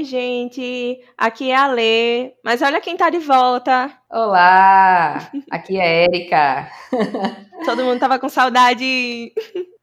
Oi, gente. Aqui é a Lê. Mas olha quem tá de volta. Olá, aqui é Érica. Todo mundo tava com saudade.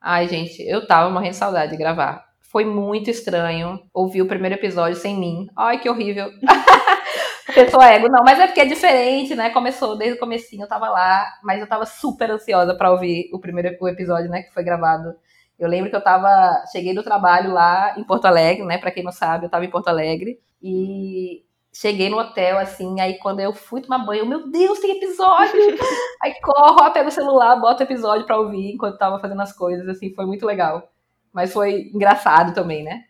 Ai, gente, eu tava morrendo de saudade de gravar. Foi muito estranho ouvir o primeiro episódio sem mim. Ai, que horrível. Pessoa ego, não, mas é porque é diferente, né? Começou desde o comecinho, eu tava lá, mas eu tava super ansiosa pra ouvir o primeiro episódio, né, que foi gravado eu lembro que eu tava, cheguei do trabalho lá em Porto Alegre, né? Para quem não sabe, eu tava em Porto Alegre e cheguei no hotel assim, aí quando eu fui tomar banho, meu Deus, tem episódio. aí corro, ó, pego o celular, boto o episódio para ouvir enquanto tava fazendo as coisas, assim, foi muito legal. Mas foi engraçado também, né?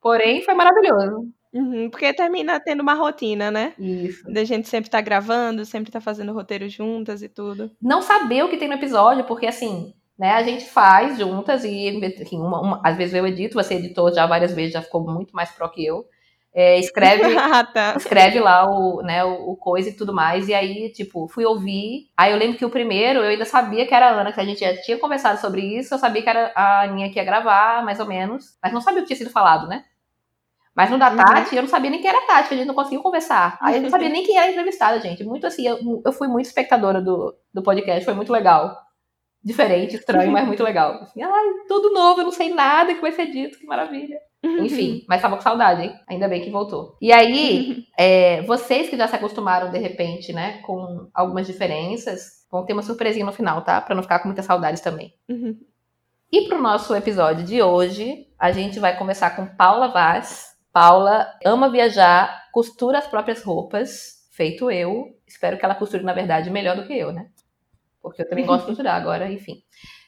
Porém, foi maravilhoso. Uhum, porque termina tendo uma rotina, né? Isso. Da gente sempre tá gravando, sempre tá fazendo roteiro juntas e tudo. Não saber o que tem no episódio, porque assim, né? A gente faz juntas e enfim, uma, uma, às vezes eu edito, você editou já várias vezes, já ficou muito mais pro que eu. É, escreve, ah, tá. escreve lá o, né, o, o, coisa e tudo mais. E aí, tipo, fui ouvir. Aí eu lembro que o primeiro eu ainda sabia que era a Ana, que a gente já tinha conversado sobre isso. Eu sabia que era a Aninha que ia gravar, mais ou menos. Mas não sabia o que tinha sido falado, né? Mas no da uhum. Tati, uhum. eu não sabia nem quem era a Tati, a gente não conseguiu conversar. Aí eu não sabia nem quem era a entrevistada, gente. Muito assim, eu, eu fui muito espectadora do, do podcast, foi muito legal diferente, estranho, mas muito legal. Assim, ai, tudo novo, eu não sei nada que vai ser dito, que maravilha. Enfim, mas tava com saudade, hein? Ainda bem que voltou. E aí, é, vocês que já se acostumaram de repente, né, com algumas diferenças, vão ter uma surpresinha no final, tá? Pra não ficar com muitas saudades também. Uhum. E pro nosso episódio de hoje, a gente vai começar com Paula Vaz. Paula ama viajar, costura as próprias roupas, feito eu. Espero que ela costure, na verdade, melhor do que eu, né? Porque eu também gosto de costurar agora, enfim.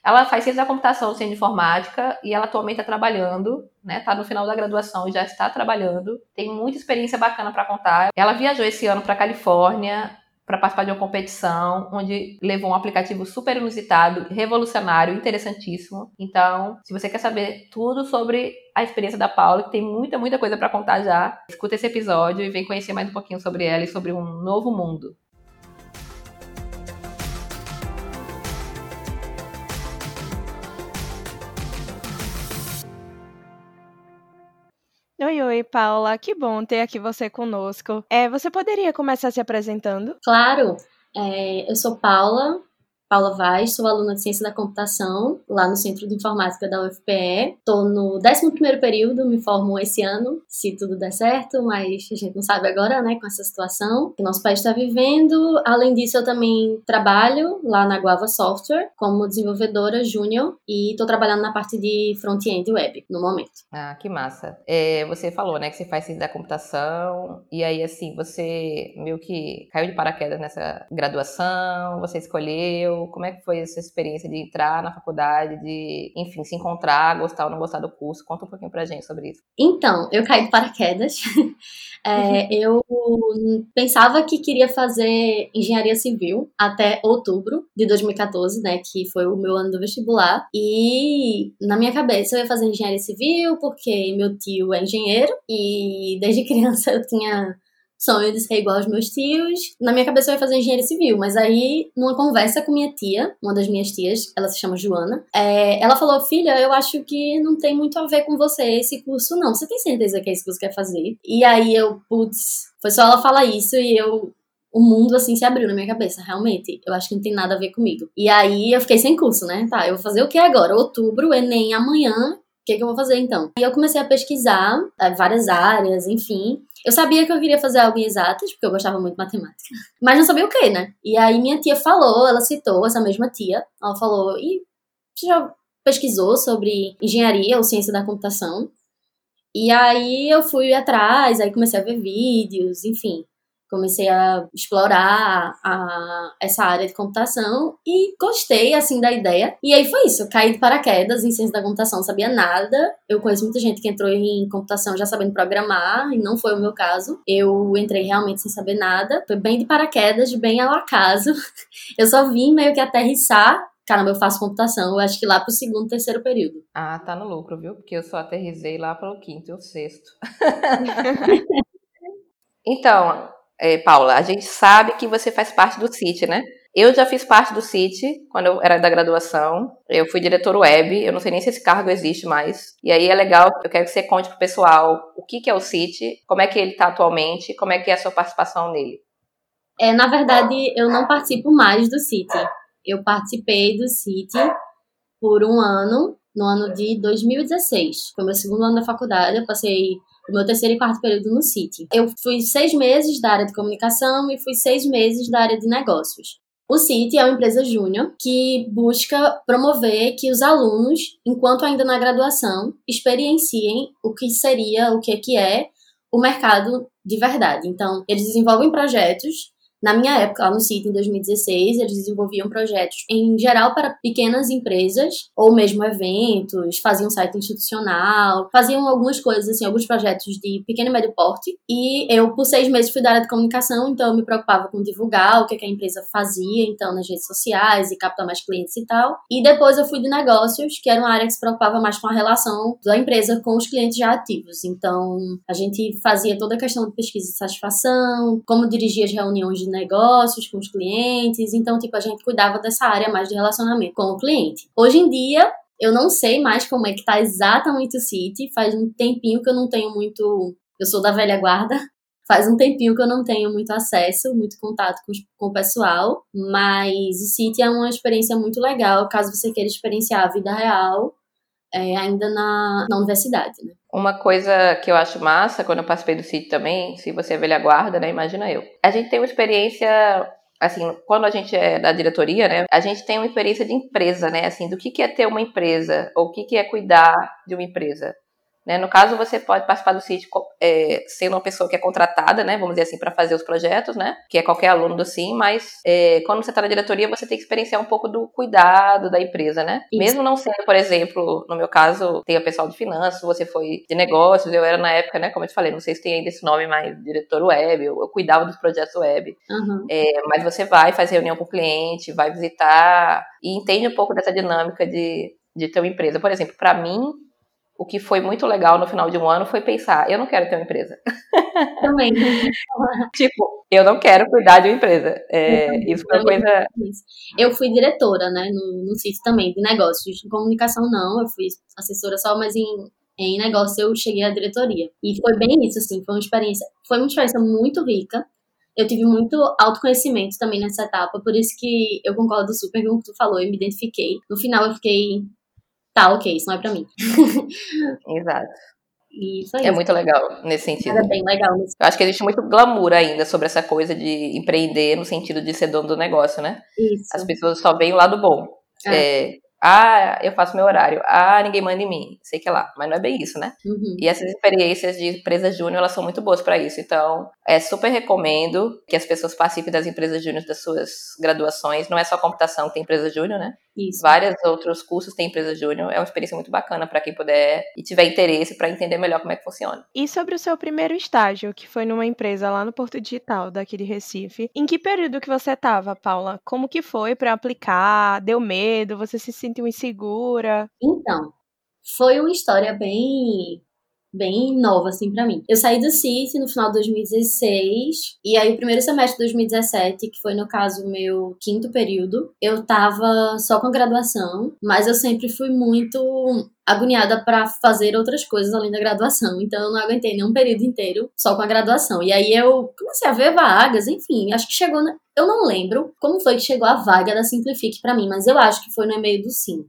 Ela faz ciência da computação, ciência de informática, e ela atualmente está trabalhando, né? Está no final da graduação e já está trabalhando. Tem muita experiência bacana para contar. Ela viajou esse ano para Califórnia para participar de uma competição onde levou um aplicativo super inusitado, revolucionário, interessantíssimo. Então, se você quer saber tudo sobre a experiência da Paula, que tem muita, muita coisa para contar já, escuta esse episódio e vem conhecer mais um pouquinho sobre ela e sobre um novo mundo. Oi, oi, Paula. Que bom ter aqui você conosco. É, você poderia começar se apresentando? Claro. É, eu sou Paula, Paula Vaz, sou aluna de Ciência da Computação, lá no Centro de Informática da UFPE. Estou no 11º período, me formo esse ano, se tudo der certo, mas a gente não sabe agora, né, com essa situação que nosso país está vivendo. Além disso, eu também trabalho lá na Guava Software como desenvolvedora júnior e estou trabalhando na parte de front-end web no momento. Ah, que massa. É, você falou, né, que você faz ciência da computação e aí, assim, você meio que caiu de paraquedas nessa graduação, você escolheu como é que foi essa experiência de entrar na faculdade, de, enfim, se encontrar, gostar ou não gostar do curso? Conta um pouquinho pra gente sobre isso. Então, eu caí de paraquedas. É, eu pensava que queria fazer engenharia civil até outubro de 2014, né, que foi o meu ano do vestibular. E na minha cabeça eu ia fazer engenharia civil porque meu tio é engenheiro e desde criança eu tinha sonho de ser igual aos meus tios. Na minha cabeça eu ia fazer engenharia civil, mas aí, numa conversa com minha tia, uma das minhas tias, ela se chama Joana, é, ela falou: Filha, eu acho que não tem muito a ver com você esse curso, não. Você tem certeza que é isso que você quer fazer? E aí eu, putz, foi só ela falar isso e eu o mundo assim se abriu na minha cabeça, realmente. Eu acho que não tem nada a ver comigo. E aí eu fiquei sem curso, né? Tá, eu vou fazer o que agora? Outubro, Enem amanhã. O que, que eu vou fazer então? E eu comecei a pesquisar é, várias áreas, enfim. Eu sabia que eu queria fazer algo em exatas, porque eu gostava muito de matemática. Mas não sabia o que, né? E aí minha tia falou, ela citou, essa mesma tia, ela falou, e você já pesquisou sobre engenharia ou ciência da computação? E aí eu fui atrás, aí comecei a ver vídeos, enfim. Comecei a explorar a, essa área de computação e gostei, assim, da ideia. E aí foi isso, caí de paraquedas em ciência da computação, não sabia nada. Eu conheço muita gente que entrou em computação já sabendo programar, e não foi o meu caso. Eu entrei realmente sem saber nada, foi bem de paraquedas, bem ao acaso. Eu só vim meio que aterrissar caramba, eu faço computação, eu acho que lá pro segundo, terceiro período. Ah, tá no lucro, viu? Porque eu só aterrisei lá pelo quinto e o sexto. então, é, Paula, a gente sabe que você faz parte do CIT, né? Eu já fiz parte do CIT quando eu era da graduação. Eu fui diretor web, eu não sei nem se esse cargo existe mais. E aí é legal, eu quero que você conte pro pessoal o que, que é o CIT, como é que ele está atualmente, como é que é a sua participação nele. É, na verdade, eu não participo mais do CIT. Eu participei do CIT por um ano, no ano de 2016. Foi meu segundo ano da faculdade, eu passei o meu terceiro e quarto período no CIT. Eu fui seis meses da área de comunicação e fui seis meses da área de negócios. O CIT é uma empresa júnior que busca promover que os alunos, enquanto ainda na graduação, experienciem o que seria, o que é que é o mercado de verdade. Então, eles desenvolvem projetos na minha época, lá no sítio, em 2016, eles desenvolviam projetos em geral para pequenas empresas, ou mesmo eventos, faziam site institucional, faziam algumas coisas, assim, alguns projetos de pequeno e médio porte. E eu, por seis meses, fui da área de comunicação, então eu me preocupava com divulgar o que, a empresa fazia, então, nas redes sociais e captar mais clientes e tal. E depois eu fui de negócios, que era uma área que se preocupava mais com a relação da empresa com os clientes já ativos. Então, a gente fazia toda a questão de pesquisa de satisfação, como dirigir as reuniões de negócios, com os clientes. Então, tipo, a gente cuidava dessa área mais de relacionamento com o cliente. Hoje em dia, eu não sei mais como é que tá exatamente o City. Faz um tempinho que eu não tenho muito. Eu sou da velha guarda. Faz um tempinho que eu não tenho muito acesso, muito contato com, com o pessoal, mas o City é uma experiência muito legal, caso você queira experienciar a vida real, é, ainda na, na universidade, né? Uma coisa que eu acho massa, quando eu participei do sítio também, se você é velha guarda, né, imagina eu. A gente tem uma experiência, assim, quando a gente é da diretoria, né, a gente tem uma experiência de empresa, né, assim, do que, que é ter uma empresa, ou o que, que é cuidar de uma empresa. Né? No caso, você pode participar do CIT é, sendo uma pessoa que é contratada, né? vamos dizer assim, para fazer os projetos, né? que é qualquer aluno do SIM, mas é, quando você está na diretoria, você tem que experienciar um pouco do cuidado da empresa, né? Isso. Mesmo não sendo, por exemplo, no meu caso, tem o pessoal de finanças, você foi de negócios, eu era na época, né, como eu te falei, não sei se tem ainda esse nome, mas diretor web, eu, eu cuidava dos projetos web. Uhum. É, mas você vai, faz reunião com o cliente, vai visitar e entende um pouco dessa dinâmica de, de ter uma empresa. Por exemplo, para mim, o que foi muito legal no final de um ano foi pensar, eu não quero ter uma empresa. Também. tipo, eu não quero cuidar de uma empresa. É, isso foi uma coisa. Eu fui diretora, né, no, no sítio também, de negócios. Em comunicação, não, eu fui assessora só, mas em, em negócio eu cheguei à diretoria. E foi bem isso, assim, foi uma experiência, foi uma experiência muito rica. Eu tive muito autoconhecimento também nessa etapa, por isso que eu concordo super com o que tu falou, eu me identifiquei. No final eu fiquei tá, ok, isso não é pra mim. Exato. E isso aí. É muito legal nesse sentido. É bem legal. Nesse... Eu acho que existe muito glamour ainda sobre essa coisa de empreender no sentido de ser dono do negócio, né? Isso. As pessoas só veem o lado bom. É. É, ah, eu faço meu horário. Ah, ninguém manda em mim. Sei que lá. Mas não é bem isso, né? Uhum. E essas experiências de empresa júnior, elas são muito boas para isso. Então, é super recomendo que as pessoas participem das empresas júnior das suas graduações. Não é só computação que tem empresa júnior, né? Isso. Vários outros cursos têm empresa júnior. É uma experiência muito bacana para quem puder e tiver interesse para entender melhor como é que funciona. E sobre o seu primeiro estágio, que foi numa empresa lá no Porto Digital, daqui de Recife, em que período que você estava, Paula? Como que foi para aplicar? Deu medo? Você se sentiu insegura? Então, foi uma história bem bem nova, assim, para mim. Eu saí do CIT no final de 2016, e aí o primeiro semestre de 2017, que foi, no caso, meu quinto período, eu tava só com graduação, mas eu sempre fui muito agoniada para fazer outras coisas além da graduação, então eu não aguentei nenhum período inteiro só com a graduação. E aí eu comecei a ver vagas, enfim, acho que chegou na... Eu não lembro como foi que chegou a vaga da Simplifique para mim, mas eu acho que foi no e-mail do Sim.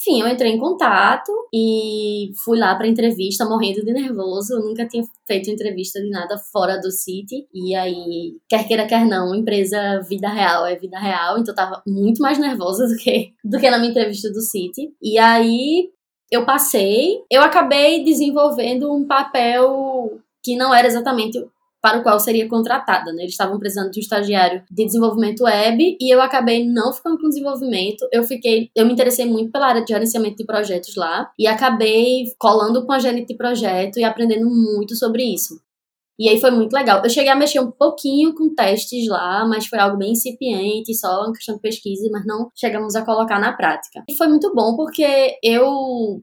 Enfim, eu entrei em contato e fui lá para entrevista morrendo de nervoso. Eu nunca tinha feito entrevista de nada fora do City. E aí, quer queira, quer não, empresa vida real é vida real. Então eu tava muito mais nervosa do que, do que na minha entrevista do City. E aí, eu passei. Eu acabei desenvolvendo um papel que não era exatamente para o qual seria contratada, né? Eles estavam precisando de um estagiário de desenvolvimento web e eu acabei não ficando com desenvolvimento. Eu fiquei, eu me interessei muito pela área de gerenciamento de projetos lá e acabei colando com a gerente de projeto e aprendendo muito sobre isso. E aí foi muito legal. Eu cheguei a mexer um pouquinho com testes lá, mas foi algo bem incipiente, só uma questão de pesquisa, mas não chegamos a colocar na prática. E foi muito bom porque eu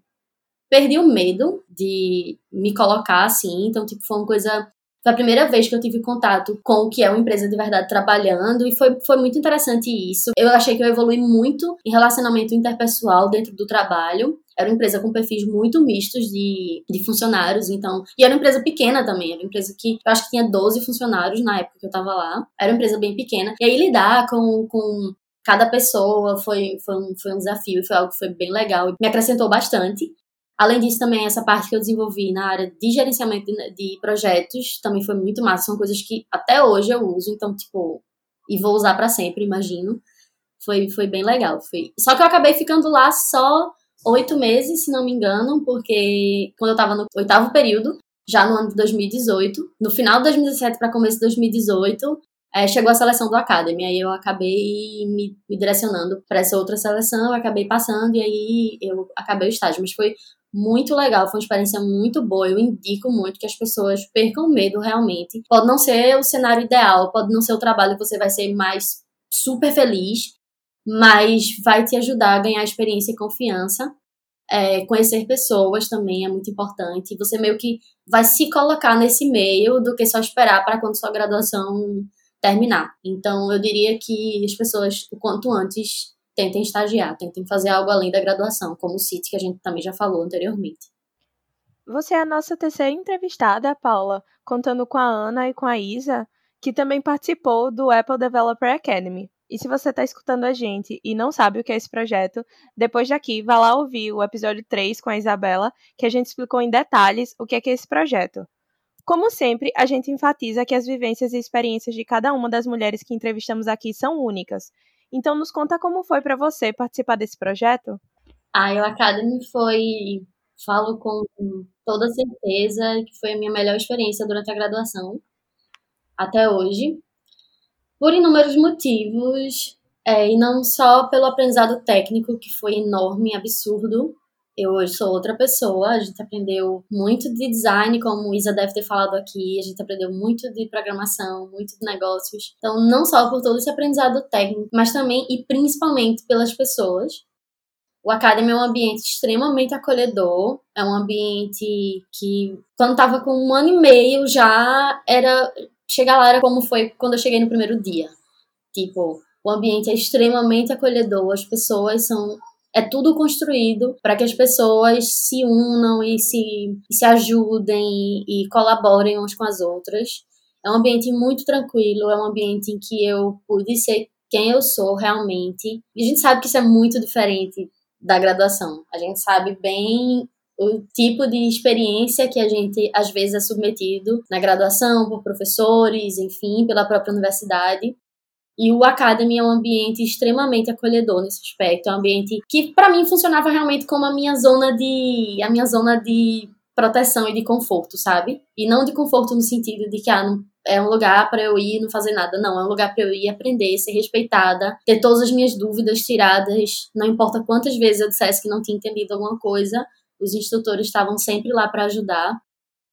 perdi o medo de me colocar assim, então tipo foi uma coisa foi a primeira vez que eu tive contato com o que é uma empresa de verdade trabalhando e foi, foi muito interessante isso. Eu achei que eu evolui muito em relacionamento interpessoal dentro do trabalho. Era uma empresa com perfis muito mistos de, de funcionários, então. E era uma empresa pequena também. Era uma empresa que eu acho que tinha 12 funcionários na época que eu tava lá. Era uma empresa bem pequena. E aí lidar com, com cada pessoa foi, foi, um, foi um desafio, foi algo que foi bem legal. Me acrescentou bastante. Além disso, também essa parte que eu desenvolvi na área de gerenciamento de, projetos também foi muito massa. São coisas que até hoje eu uso, então, tipo, e vou usar para sempre, imagino. Foi, foi bem legal. Foi... Só que eu acabei ficando lá só oito meses, se não me engano, porque quando eu tava no oitavo período, já no ano de 2018, no final de 2017 para começo de 2018, é, chegou a seleção do Academy, aí eu acabei me, me direcionando para essa outra seleção, acabei passando e aí eu acabei o estágio. Mas foi muito legal, foi uma experiência muito boa. Eu indico muito que as pessoas percam medo realmente. Pode não ser o cenário ideal, pode não ser o trabalho que você vai ser mais super feliz, mas vai te ajudar a ganhar experiência e confiança. É, conhecer pessoas também é muito importante. Você meio que vai se colocar nesse meio do que só esperar para quando sua graduação terminar. Então, eu diria que as pessoas, o quanto antes, tentem estagiar, tentem fazer algo além da graduação, como o CIT, que a gente também já falou anteriormente. Você é a nossa terceira entrevistada, Paula, contando com a Ana e com a Isa, que também participou do Apple Developer Academy. E se você está escutando a gente e não sabe o que é esse projeto, depois daqui vá lá ouvir o episódio 3 com a Isabela, que a gente explicou em detalhes o que é, que é esse projeto. Como sempre, a gente enfatiza que as vivências e experiências de cada uma das mulheres que entrevistamos aqui são únicas então, nos conta como foi para você participar desse projeto? A IO Academy foi, falo com toda certeza, que foi a minha melhor experiência durante a graduação, até hoje, por inúmeros motivos, é, e não só pelo aprendizado técnico, que foi enorme, absurdo, eu hoje sou outra pessoa, a gente aprendeu muito de design, como Isa deve ter falado aqui, a gente aprendeu muito de programação, muito de negócios. Então, não só por todo esse aprendizado técnico, mas também e principalmente pelas pessoas. O Academy é um ambiente extremamente acolhedor, é um ambiente que, quando estava com um ano e meio, já era. Chegar lá era como foi quando eu cheguei no primeiro dia. Tipo, o ambiente é extremamente acolhedor, as pessoas são é tudo construído para que as pessoas se unam e se, se ajudem e, colaborem uns com as outras. É um ambiente muito tranquilo, é um ambiente em que eu pude ser quem eu sou realmente. E a gente sabe que isso é muito diferente da graduação. A gente sabe bem o tipo de experiência que a gente às vezes é submetido na graduação por professores, enfim, pela própria universidade. E o Academy é um ambiente extremamente acolhedor nesse aspecto. É um ambiente que, para mim, funcionava realmente como a minha zona de. a minha zona de proteção e de conforto, sabe? E não de conforto no sentido de que ah, não, é um lugar para eu ir e não fazer nada. Não, é um lugar para eu ir aprender, ser respeitada, ter todas as minhas dúvidas tiradas. Não importa quantas vezes eu dissesse que não tinha entendido alguma coisa, os instrutores estavam sempre lá para ajudar.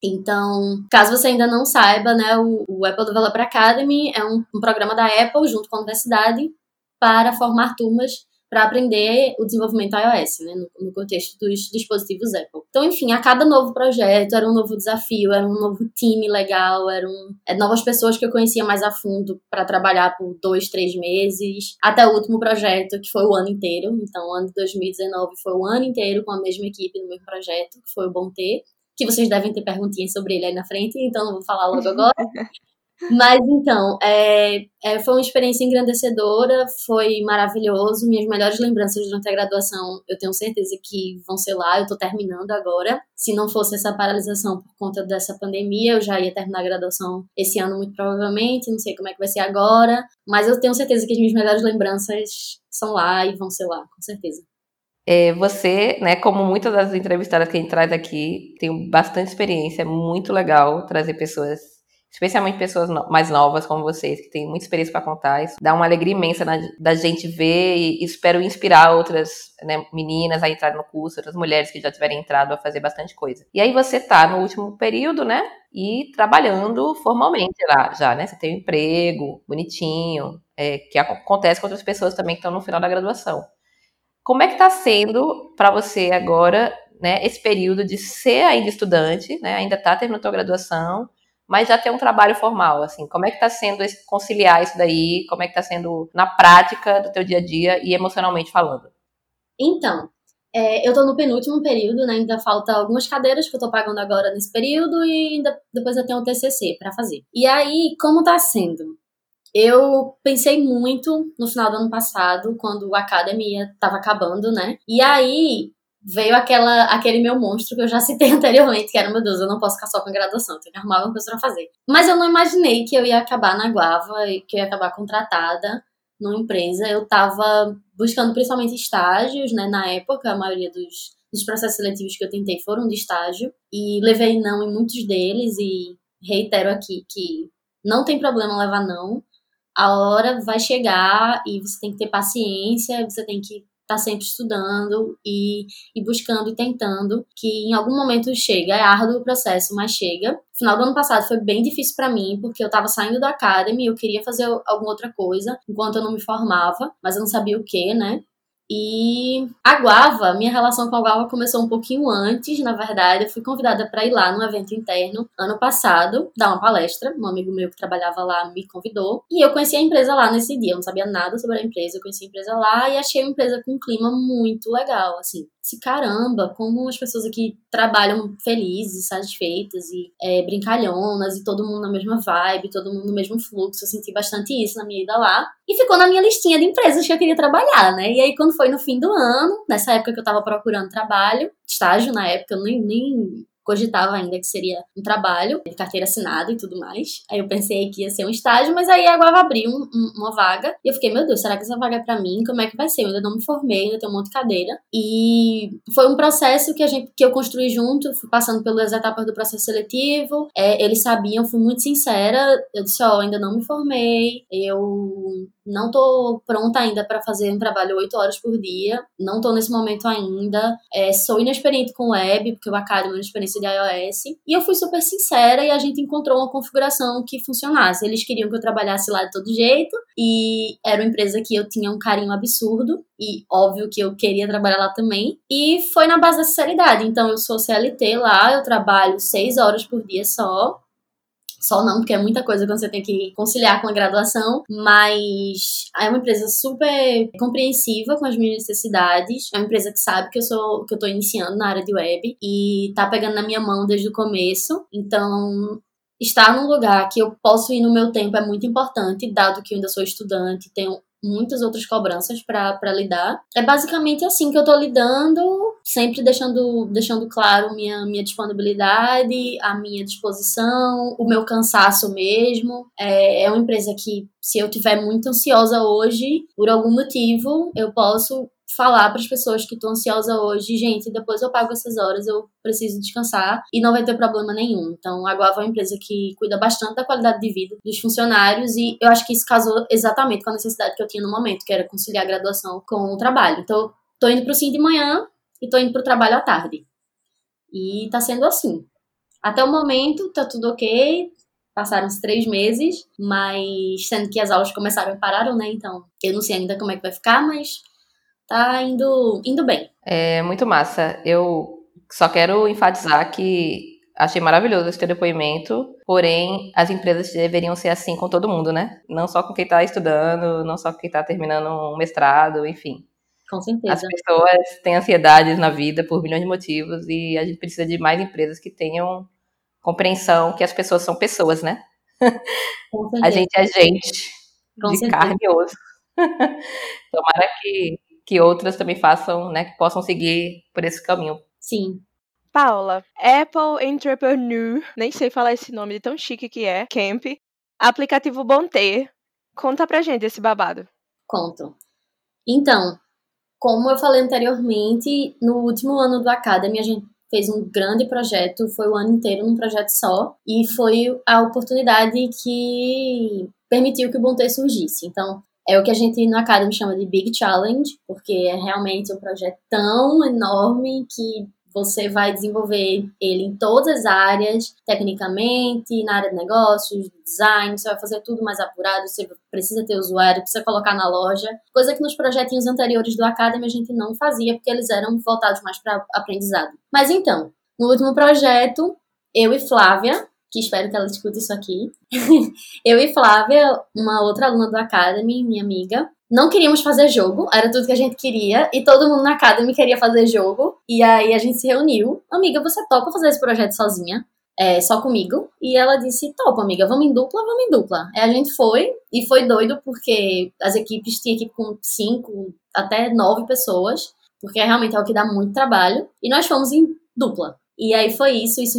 Então, caso você ainda não saiba, né, o, o Apple Developer Academy é um, um, programa da Apple junto com a universidade para formar turmas para aprender o desenvolvimento iOS, né, no, no, contexto dos dispositivos Apple. Então, enfim, a cada novo projeto era um novo desafio, era um novo time legal, eram é, novas pessoas que eu conhecia mais a fundo para trabalhar por dois, três meses, até o último projeto, que foi o ano inteiro. Então, o ano de 2019 foi o ano inteiro com a mesma equipe no mesmo projeto, que foi Bom Ter que vocês devem ter perguntinhas sobre ele aí na frente, então não vou falar logo agora. Mas então, é, é, foi uma experiência engrandecedora, foi maravilhoso. Minhas melhores lembranças durante a graduação, eu tenho certeza que vão ser lá. Eu estou terminando agora. Se não fosse essa paralisação por conta dessa pandemia, eu já ia terminar a graduação esse ano, muito provavelmente. Não sei como é que vai ser agora. Mas eu tenho certeza que as minhas melhores lembranças são lá e vão ser lá, com certeza. É, você, né, como muitas das entrevistadas que a gente traz aqui, tem bastante experiência, é muito legal trazer pessoas especialmente pessoas no mais novas como vocês, que têm muita experiência para contar. Isso dá uma alegria imensa na, da gente ver e espero inspirar outras né, meninas a entrar no curso, outras mulheres que já tiverem entrado a fazer bastante coisa. E aí você tá no último período, né? E trabalhando formalmente lá já, né? Você tem um emprego bonitinho, é, que acontece com outras pessoas também que estão no final da graduação. Como é que está sendo para você agora, né, esse período de ser ainda estudante, né, ainda está terminando a graduação, mas já ter um trabalho formal, assim, como é que está sendo conciliar isso daí, como é que está sendo na prática do teu dia a dia e emocionalmente falando? Então, é, eu estou no penúltimo período, né, ainda falta algumas cadeiras que eu estou pagando agora nesse período e ainda, depois eu tenho o TCC para fazer. E aí, como está sendo? Eu pensei muito no final do ano passado, quando a academia estava acabando, né? E aí veio aquela, aquele meu monstro que eu já citei anteriormente, que era, meu Deus, eu não posso ficar só com a graduação, tenho que arrumar alguma coisa pra fazer. Mas eu não imaginei que eu ia acabar na Guava que eu ia acabar contratada numa empresa. Eu tava buscando principalmente estágios, né, na época, a maioria dos, dos processos seletivos que eu tentei foram de estágio, e levei não em muitos deles, e reitero aqui que não tem problema levar não, a hora vai chegar e você tem que ter paciência, você tem que estar tá sempre estudando e, e buscando e tentando, que em algum momento chega, é árduo o processo, mas chega. Final do ano passado foi bem difícil para mim, porque eu estava saindo da academy, eu queria fazer alguma outra coisa, enquanto eu não me formava, mas eu não sabia o que, né? E a Guava, minha relação com a Guava começou um pouquinho antes, na verdade. Eu fui convidada para ir lá num evento interno ano passado, dar uma palestra. Um amigo meu que trabalhava lá me convidou. E eu conheci a empresa lá nesse dia. Eu não sabia nada sobre a empresa. Eu conheci a empresa lá e achei a empresa com um clima muito legal, assim se caramba, como as pessoas aqui trabalham felizes, satisfeitas e é, brincalhonas e todo mundo na mesma vibe, todo mundo no mesmo fluxo. Eu senti bastante isso na minha ida lá. E ficou na minha listinha de empresas que eu queria trabalhar, né? E aí, quando foi no fim do ano, nessa época que eu tava procurando trabalho, estágio na época, eu nem, nem cogitava ainda que seria um trabalho carteira assinada e tudo mais. Aí eu pensei que ia ser um estágio, mas aí a Guava abriu um, um, uma vaga e eu fiquei, meu Deus, será que essa vaga é para mim? Como é que vai ser? Eu ainda não me formei, ainda tenho um monte de cadeira. E foi um processo que a gente que eu construí junto, fui passando pelas etapas do processo seletivo. É, eles sabiam, fui muito sincera. Eu disse, ó, oh, ainda não me formei, eu não tô pronta ainda para fazer um trabalho oito horas por dia, não tô nesse momento ainda. É, sou inexperiente com web, porque o Academy é uma experiência de iOS. E eu fui super sincera e a gente encontrou uma configuração que funcionasse. Eles queriam que eu trabalhasse lá de todo jeito, e era uma empresa que eu tinha um carinho absurdo, e óbvio que eu queria trabalhar lá também. E foi na base da sinceridade. Então eu sou CLT lá, eu trabalho seis horas por dia só, só não, porque é muita coisa quando você tem que conciliar com a graduação, mas é uma empresa super compreensiva com as minhas necessidades. É uma empresa que sabe que eu sou que eu tô iniciando na área de web e tá pegando na minha mão desde o começo. Então, estar num lugar que eu posso ir no meu tempo é muito importante, dado que eu ainda sou estudante, tenho muitas outras cobranças para lidar. É basicamente assim que eu tô lidando, sempre deixando, deixando claro minha, minha disponibilidade, a minha disposição, o meu cansaço mesmo. É, é uma empresa que, se eu tiver muito ansiosa hoje, por algum motivo, eu posso falar para as pessoas que estão ansiosas hoje, gente, depois eu pago essas horas, eu preciso descansar e não vai ter problema nenhum. Então, a Guava é uma empresa que cuida bastante da qualidade de vida dos funcionários e eu acho que isso casou exatamente com a necessidade que eu tinha no momento, que era conciliar a graduação com o trabalho. Então, tô indo pro sim de manhã e tô indo pro trabalho à tarde. E tá sendo assim. Até o momento, tá tudo ok, passaram uns três meses, mas sendo que as aulas começaram e pararam, né? Então, eu não sei ainda como é que vai ficar, mas tá indo, indo bem. É muito massa. Eu só quero enfatizar que achei maravilhoso esse teu depoimento, porém as empresas deveriam ser assim com todo mundo, né? Não só com quem está estudando, não só com quem está terminando um mestrado, enfim. Com certeza. As pessoas têm ansiedades na vida por milhões de motivos e a gente precisa de mais empresas que tenham compreensão que as pessoas são pessoas, né? a gente é gente com de certeza. carne e osso. Tomara que que outras também façam, né, que possam seguir por esse caminho. Sim. Paula, Apple Entrepreneur, nem sei falar esse nome de tão chique que é, Camp, aplicativo Bom Ter. Conta pra gente esse babado. Conto. Então, como eu falei anteriormente, no último ano do Academy a gente fez um grande projeto, foi o ano inteiro num projeto só, e foi a oportunidade que permitiu que o Bom Ter surgisse. Então, é o que a gente no Academy chama de Big Challenge, porque é realmente um projeto tão enorme que você vai desenvolver ele em todas as áreas, tecnicamente, na área de negócios, design, você vai fazer tudo mais apurado, você precisa ter usuário, precisa colocar na loja, coisa que nos projetinhos anteriores do Academy a gente não fazia, porque eles eram voltados mais para aprendizado. Mas então, no último projeto, eu e Flávia, que espero que ela escute isso aqui, eu e Flávia, uma outra aluna do Academy, minha amiga, não queríamos fazer jogo, era tudo que a gente queria, e todo mundo na Academy queria fazer jogo. E aí a gente se reuniu. Amiga, você topa fazer esse projeto sozinha? É, só comigo. E ela disse: topa, amiga, vamos em dupla, vamos em dupla. Aí a gente foi, e foi doido porque as equipes tinham equipe com cinco até nove pessoas, porque realmente é o que dá muito trabalho. E nós fomos em dupla. E aí foi isso, isso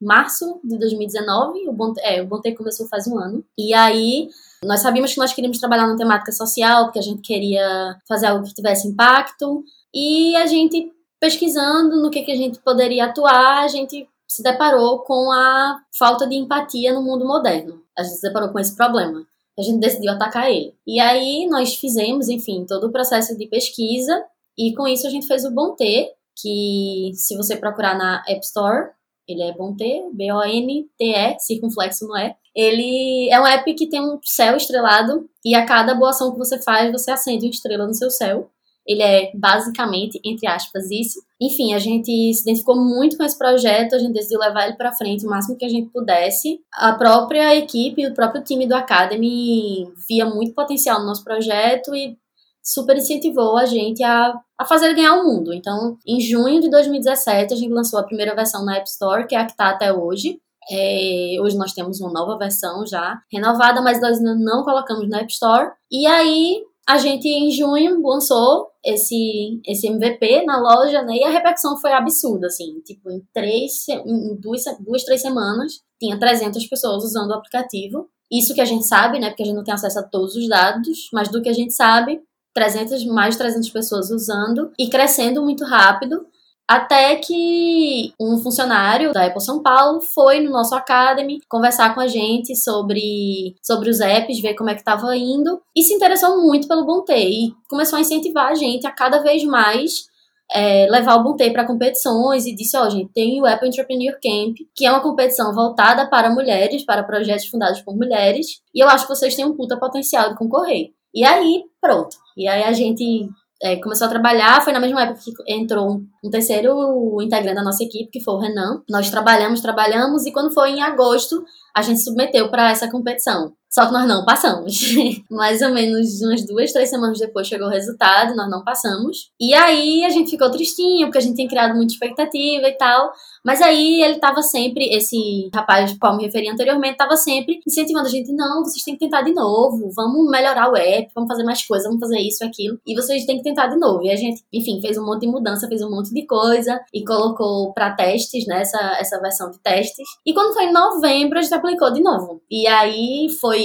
março de 2019. O Bonte, é, o Bonte começou faz um ano. E aí nós sabíamos que nós queríamos trabalhar na temática social, porque a gente queria fazer algo que tivesse impacto. E a gente, pesquisando no que, que a gente poderia atuar, a gente se deparou com a falta de empatia no mundo moderno. A gente se deparou com esse problema. A gente decidiu atacar ele. E aí nós fizemos, enfim, todo o processo de pesquisa. E com isso a gente fez o Bom Ter, que se você procurar na App Store, ele é Bom Ter, B-O-N-T-E, circunflexo não é. Ele é um app que tem um céu estrelado e a cada boa ação que você faz, você acende uma estrela no seu céu. Ele é basicamente, entre aspas, isso. Enfim, a gente se identificou muito com esse projeto, a gente decidiu levar ele para frente o máximo que a gente pudesse. A própria equipe, o próprio time do Academy via muito potencial no nosso projeto e super incentivou a gente a, a fazer ele ganhar o mundo. Então, em junho de 2017, a gente lançou a primeira versão na App Store, que é a que está até hoje. É, hoje nós temos uma nova versão já renovada, mas nós não colocamos na App Store. E aí a gente em junho lançou esse, esse MVP na loja, né? E a repercussão foi absurda, assim. Tipo, em, três, em duas, duas, três semanas, tinha 300 pessoas usando o aplicativo. Isso que a gente sabe, né? Porque a gente não tem acesso a todos os dados, mas do que a gente sabe, 300, mais de 300 pessoas usando e crescendo muito rápido. Até que um funcionário da Apple São Paulo foi no nosso Academy conversar com a gente sobre, sobre os apps, ver como é que estava indo, e se interessou muito pelo Bonte e começou a incentivar a gente a cada vez mais é, levar o Bonte para competições e disse, ó, oh, gente, tem o Apple Entrepreneur Camp, que é uma competição voltada para mulheres, para projetos fundados por mulheres, e eu acho que vocês têm um puta potencial de concorrer. E aí, pronto. E aí a gente é, começou a trabalhar, foi na mesma época que entrou um, um, terceiro integrante da nossa equipe, que foi o Renan. Nós trabalhamos, trabalhamos, e quando foi em agosto, a gente submeteu para essa competição. Só que nós não passamos. Mais ou menos umas duas, três semanas depois chegou o resultado, nós não passamos. E aí a gente ficou tristinho, porque a gente tinha criado muita expectativa e tal. Mas aí ele tava sempre, esse rapaz ao qual me referi anteriormente, tava sempre incentivando a gente, não, vocês têm que tentar de novo, vamos melhorar o app, vamos fazer mais coisas, vamos fazer isso, aquilo, e vocês têm que tentar de novo. E a gente, enfim, fez um monte de mudança, fez um monte de coisa, e colocou para testes, né, essa, essa versão de testes. E quando foi em novembro, a gente aplicou de novo. E aí foi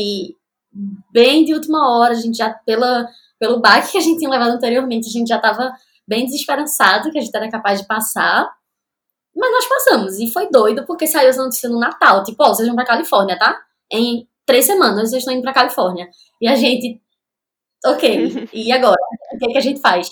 bem de última hora, a gente já, pela, pelo baque que a gente tinha levado anteriormente, a gente já tava bem desesperançado que a gente era capaz de passar. Mas nós passamos. E foi doido porque saiu essa notícia no Natal. Tipo, ó, oh, vocês vão pra Califórnia, tá? Em três semanas vocês estão indo pra Califórnia. E a gente. Ok, e agora? O que, é que a gente faz?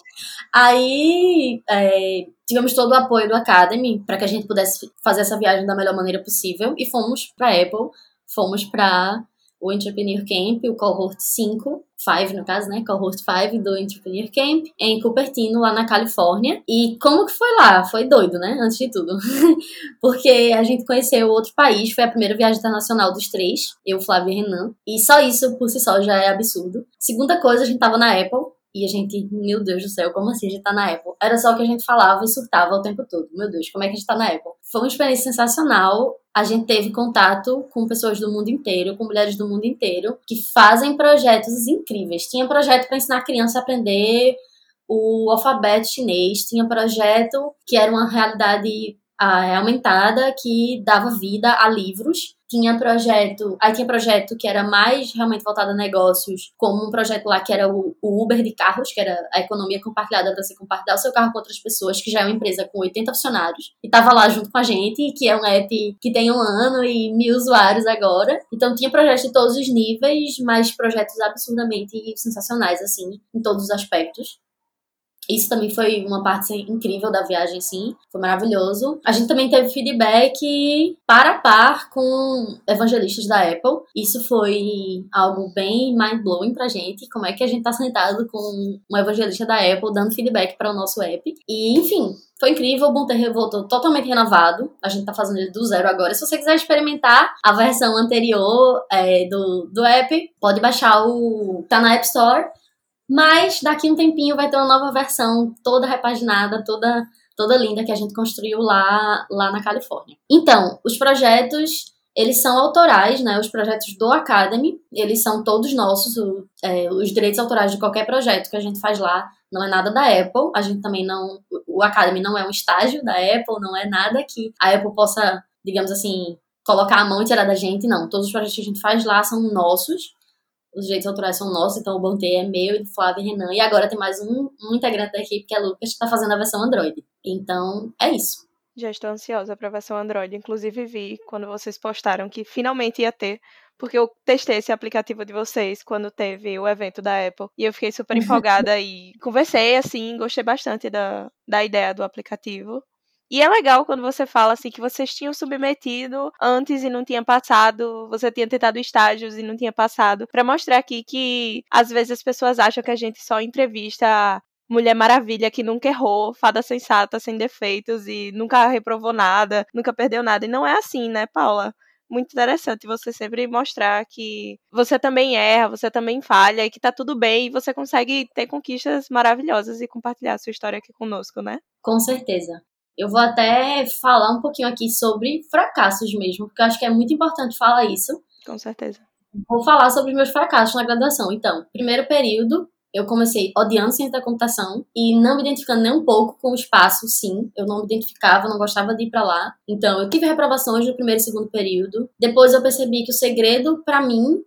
Aí é, tivemos todo o apoio do Academy para que a gente pudesse fazer essa viagem da melhor maneira possível e fomos para Apple, fomos para o Entrepreneur Camp, o Cohort 5, 5 no caso, né? Cohort 5 do Entrepreneur Camp, em Cupertino, lá na Califórnia. E como que foi lá? Foi doido, né? Antes de tudo. Porque a gente conheceu outro país, foi a primeira viagem internacional dos três, eu, Flávio e Renan. E só isso, por si só, já é absurdo. Segunda coisa, a gente tava na Apple, e a gente, meu Deus do céu, como assim a gente tá na Apple? Era só o que a gente falava e surtava o tempo todo. Meu Deus, como é que a gente tá na Apple? Foi uma experiência sensacional. A gente teve contato com pessoas do mundo inteiro, com mulheres do mundo inteiro, que fazem projetos incríveis. Tinha projeto para ensinar a criança a aprender o alfabeto chinês, tinha projeto que era uma realidade a aumentada que dava vida a livros tinha projeto, aí tinha projeto que era mais realmente voltado a negócios, como um projeto lá que era o, o Uber de carros, que era a economia compartilhada para você compartilhar o seu carro com outras pessoas, que já é uma empresa com 80 funcionários, e tava lá junto com a gente, que é um app que tem um ano e mil usuários agora. Então tinha projetos de todos os níveis, mas projetos absurdamente sensacionais, assim, em todos os aspectos. Isso também foi uma parte incrível da viagem, sim. Foi maravilhoso. A gente também teve feedback par a par com evangelistas da Apple. Isso foi algo bem mind-blowing pra gente. Como é que a gente tá sentado com um evangelista da Apple dando feedback para o nosso app. E, enfim, foi incrível, o Bonterre voltou totalmente renovado. A gente tá fazendo ele do zero agora. Se você quiser experimentar a versão anterior é, do, do app, pode baixar o. tá na App Store. Mas daqui um tempinho vai ter uma nova versão, toda repaginada, toda toda linda que a gente construiu lá lá na Califórnia. Então, os projetos eles são autorais, né? Os projetos do Academy, eles são todos nossos. O, é, os direitos autorais de qualquer projeto que a gente faz lá não é nada da Apple. A gente também não. O Academy não é um estágio da Apple, não é nada que a Apple possa, digamos assim, colocar a mão e tirar da gente. Não. Todos os projetos que a gente faz lá são nossos os direitos autorais são nossos, então o Bantei é meu e do Flávio e Renan. E agora tem mais um, um integrante da equipe, que é Lucas, que está fazendo a versão Android. Então, é isso. Já estou ansiosa para a versão Android. Inclusive, vi quando vocês postaram que finalmente ia ter, porque eu testei esse aplicativo de vocês quando teve o evento da Apple. E eu fiquei super empolgada e conversei, assim, gostei bastante da, da ideia do aplicativo. E é legal quando você fala assim que vocês tinham submetido antes e não tinha passado, você tinha tentado estágios e não tinha passado, para mostrar aqui que às vezes as pessoas acham que a gente só entrevista Mulher Maravilha que nunca errou, fada sensata, sem defeitos e nunca reprovou nada, nunca perdeu nada. E não é assim, né, Paula? Muito interessante você sempre mostrar que você também erra, você também falha e que tá tudo bem e você consegue ter conquistas maravilhosas e compartilhar a sua história aqui conosco, né? Com certeza. Eu vou até falar um pouquinho aqui sobre fracassos mesmo, porque eu acho que é muito importante falar isso. Com certeza. Vou falar sobre meus fracassos na graduação. Então, primeiro período, eu comecei odiando ciência da computação e não me identificando nem um pouco com o espaço, sim. Eu não me identificava, não gostava de ir para lá. Então, eu tive reprovações no primeiro e segundo período. Depois eu percebi que o segredo para mim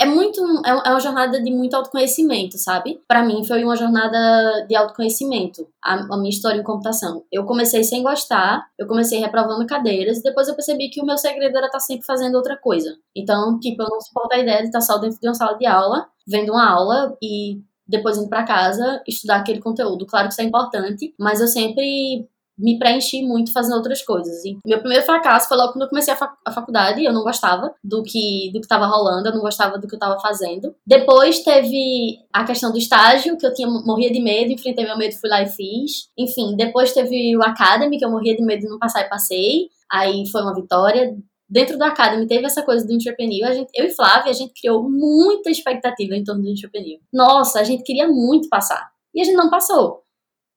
é muito é, é uma jornada de muito autoconhecimento, sabe? Para mim foi uma jornada de autoconhecimento, a, a, minha história em computação. Eu comecei sem gostar, eu comecei reprovando cadeiras e depois eu percebi que o meu segredo era estar tá sempre fazendo outra coisa. Então, tipo, eu não suporto a ideia de estar só dentro de uma sala de aula, vendo uma aula e depois indo para casa estudar aquele conteúdo. Claro que isso é importante, mas eu sempre me preenchi muito fazendo outras coisas. E meu primeiro fracasso foi logo quando eu comecei a, fac a faculdade, eu não gostava do que do que estava rolando, eu não gostava do que eu estava fazendo. Depois teve a questão do estágio, que eu tinha morria de medo, enfrentei meu medo, fui lá e fiz. Enfim, depois teve o Academy, que eu morria de medo de não passar e passei. Aí foi uma vitória. Dentro do Academy teve essa coisa do entrepreneur. A gente, eu e Flávia, a gente criou muita expectativa em torno do entrepreneur. Nossa, a gente queria muito passar. E a gente não passou.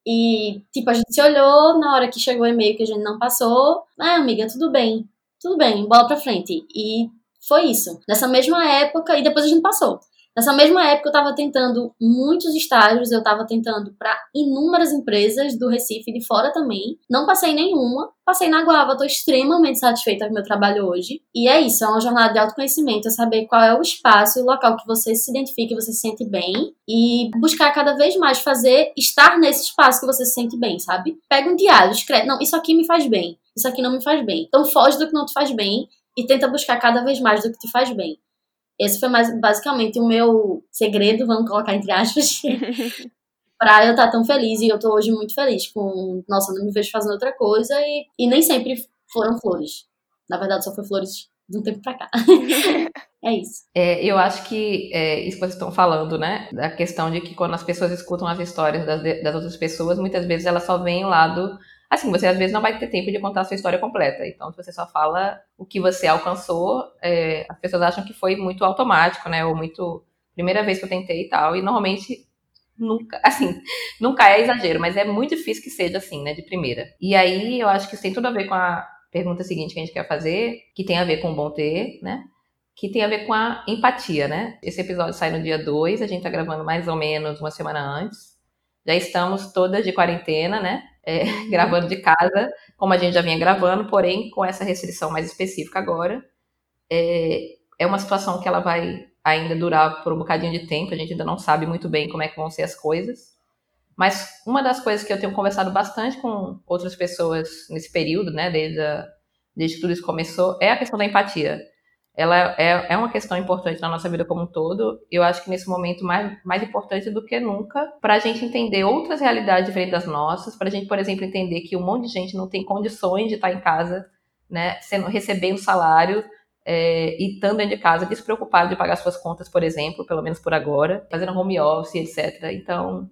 E, tipo, a gente se olhou na hora que chegou o e-mail que a gente não passou. Ah, amiga, tudo bem. Tudo bem, bola pra frente. E foi isso. Nessa mesma época, e depois a gente passou. Nessa mesma época, eu estava tentando muitos estágios, eu estava tentando para inúmeras empresas do Recife e de fora também. Não passei nenhuma, passei na Guava, estou extremamente satisfeita com o meu trabalho hoje. E é isso, é uma jornada de autoconhecimento, é saber qual é o espaço e o local que você se identifica, que você se sente bem e buscar cada vez mais fazer, estar nesse espaço que você se sente bem, sabe? Pega um diário, escreve, não, isso aqui me faz bem, isso aqui não me faz bem. Então foge do que não te faz bem e tenta buscar cada vez mais do que te faz bem. Esse foi mais basicamente o meu segredo, vamos colocar entre aspas, para eu estar tão feliz. E eu tô hoje muito feliz com, nossa, não me vejo fazendo outra coisa e, e nem sempre foram flores. Na verdade, só foi flores de um tempo pra cá. é isso. É, eu acho que é, isso que vocês estão falando, né? Da questão de que quando as pessoas escutam as histórias das, das outras pessoas, muitas vezes elas só veem o lado Assim, você às vezes não vai ter tempo de contar a sua história completa. Então, se você só fala o que você alcançou, é, as pessoas acham que foi muito automático, né? Ou muito. Primeira vez que eu tentei e tal. E normalmente nunca, assim, nunca é exagero, mas é muito difícil que seja assim, né? De primeira. E aí eu acho que isso tem tudo a ver com a pergunta seguinte que a gente quer fazer, que tem a ver com o bom ter, né? que tem a ver com a empatia, né? Esse episódio sai no dia 2, a gente tá gravando mais ou menos uma semana antes. Já estamos todas de quarentena, né? É, gravando de casa, como a gente já vinha gravando, porém com essa restrição mais específica agora. É, é uma situação que ela vai ainda durar por um bocadinho de tempo, a gente ainda não sabe muito bem como é que vão ser as coisas. Mas uma das coisas que eu tenho conversado bastante com outras pessoas nesse período, né, desde, a, desde que tudo isso começou, é a questão da empatia. Ela é, é uma questão importante na nossa vida como um todo. Eu acho que nesse momento mais, mais importante do que nunca, para a gente entender outras realidades diferentes das nossas, para a gente, por exemplo, entender que um monte de gente não tem condições de estar em casa, né, sendo, recebendo salário, é, e estando dentro de casa despreocupado de pagar suas contas, por exemplo, pelo menos por agora, fazendo home office, etc. Então,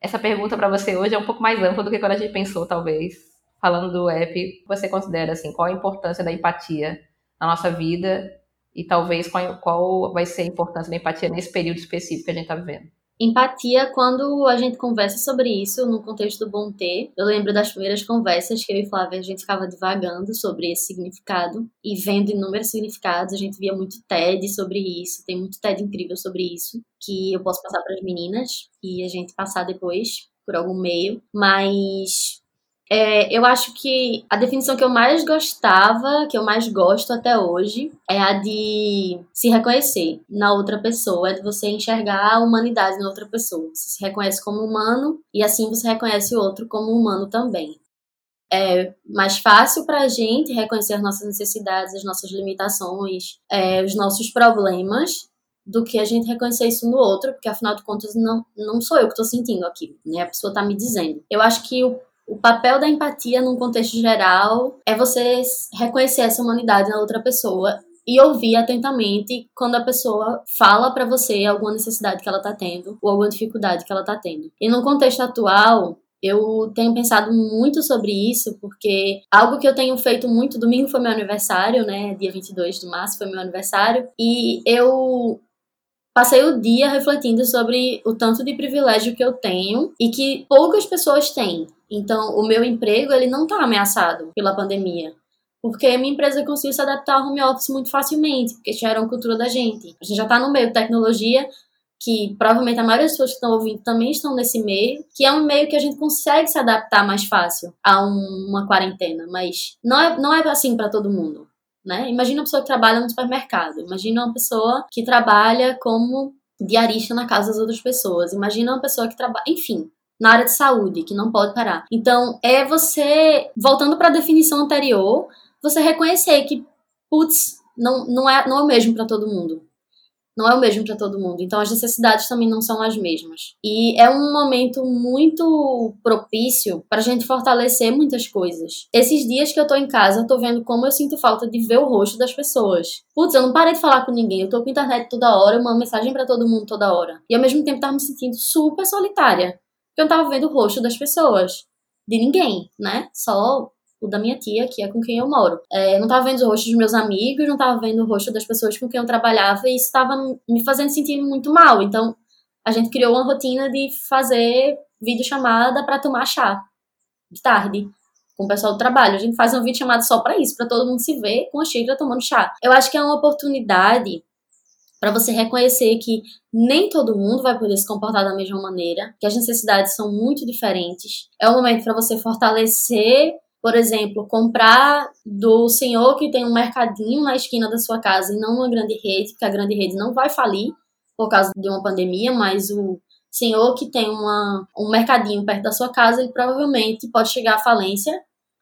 essa pergunta para você hoje é um pouco mais ampla do que quando a gente pensou, talvez. Falando do app, você considera assim, qual a importância da empatia na nossa vida e talvez qual, qual vai ser a importância da empatia nesse período específico que a gente está vivendo? Empatia, quando a gente conversa sobre isso no contexto do Bom Ter, eu lembro das primeiras conversas que eu e Flávia a gente ficava divagando sobre esse significado e vendo inúmeros significados. A gente via muito TED sobre isso, tem muito TED incrível sobre isso, que eu posso passar para as meninas e a gente passar depois por algum meio. Mas é, eu acho que a definição que eu mais gostava, que eu mais gosto até hoje, é a de se reconhecer na outra pessoa, é de você enxergar a humanidade na outra pessoa. Você se reconhece como humano e assim você reconhece o outro como humano também. É mais fácil para a gente reconhecer as nossas necessidades, as nossas limitações, é, os nossos problemas, do que a gente reconhecer isso no outro, porque afinal de contas não, não sou eu que estou sentindo aquilo, né? A pessoa está me dizendo. Eu acho que o o papel da empatia num contexto geral é você reconhecer essa humanidade na outra pessoa e ouvir atentamente quando a pessoa fala para você alguma necessidade que ela tá tendo ou alguma dificuldade que ela tá tendo. E no contexto atual, eu tenho pensado muito sobre isso, porque algo que eu tenho feito muito, domingo foi meu aniversário, né? Dia 22 de março foi meu aniversário, e eu passei o dia refletindo sobre o tanto de privilégio que eu tenho e que poucas pessoas têm. Então, o meu emprego ele não está ameaçado pela pandemia. Porque a minha empresa conseguiu se adaptar ao home office muito facilmente, porque já era uma cultura da gente. A gente já está no meio de tecnologia, que provavelmente a maioria das pessoas que estão ouvindo também estão nesse meio, que é um meio que a gente consegue se adaptar mais fácil a um, uma quarentena, mas não é, não é assim para todo mundo né? Imagina uma pessoa que trabalha no supermercado, imagina uma pessoa que trabalha como diarista na casa das outras pessoas, imagina uma pessoa que trabalha, enfim, na área de saúde, que não pode parar. Então, é você, voltando para a definição anterior, você reconhecer que, putz, não, não, é, não é o mesmo para todo mundo não é o mesmo para todo mundo. Então as necessidades também não são as mesmas. E é um momento muito propício para a gente fortalecer muitas coisas. Esses dias que eu tô em casa, eu tô vendo como eu sinto falta de ver o rosto das pessoas. Putz, eu não parei de falar com ninguém, eu tô com internet toda hora, eu mando mensagem para todo mundo toda hora. E ao mesmo tempo tava me sentindo super solitária. Porque eu não tava vendo o rosto das pessoas. De ninguém, né? Só o da minha tia, que é com quem eu moro. É, não tava vendo o rosto dos meus amigos, não tava vendo o rosto das pessoas com quem eu trabalhava, e isso estava me fazendo sentir muito mal. Então, a gente criou uma rotina de fazer videochamada para tomar chá de tarde com o pessoal do trabalho. A gente faz uma videochamada só para isso, para todo mundo se ver com a xícara tomando chá. Eu acho que é uma oportunidade para você reconhecer que nem todo mundo vai poder se comportar da mesma maneira, que as necessidades são muito diferentes. É o momento para você fortalecer por exemplo, comprar do senhor que tem um mercadinho na esquina da sua casa e não uma grande rede, porque a grande rede não vai falir por causa de uma pandemia, mas o senhor que tem uma, um mercadinho perto da sua casa, ele provavelmente pode chegar à falência.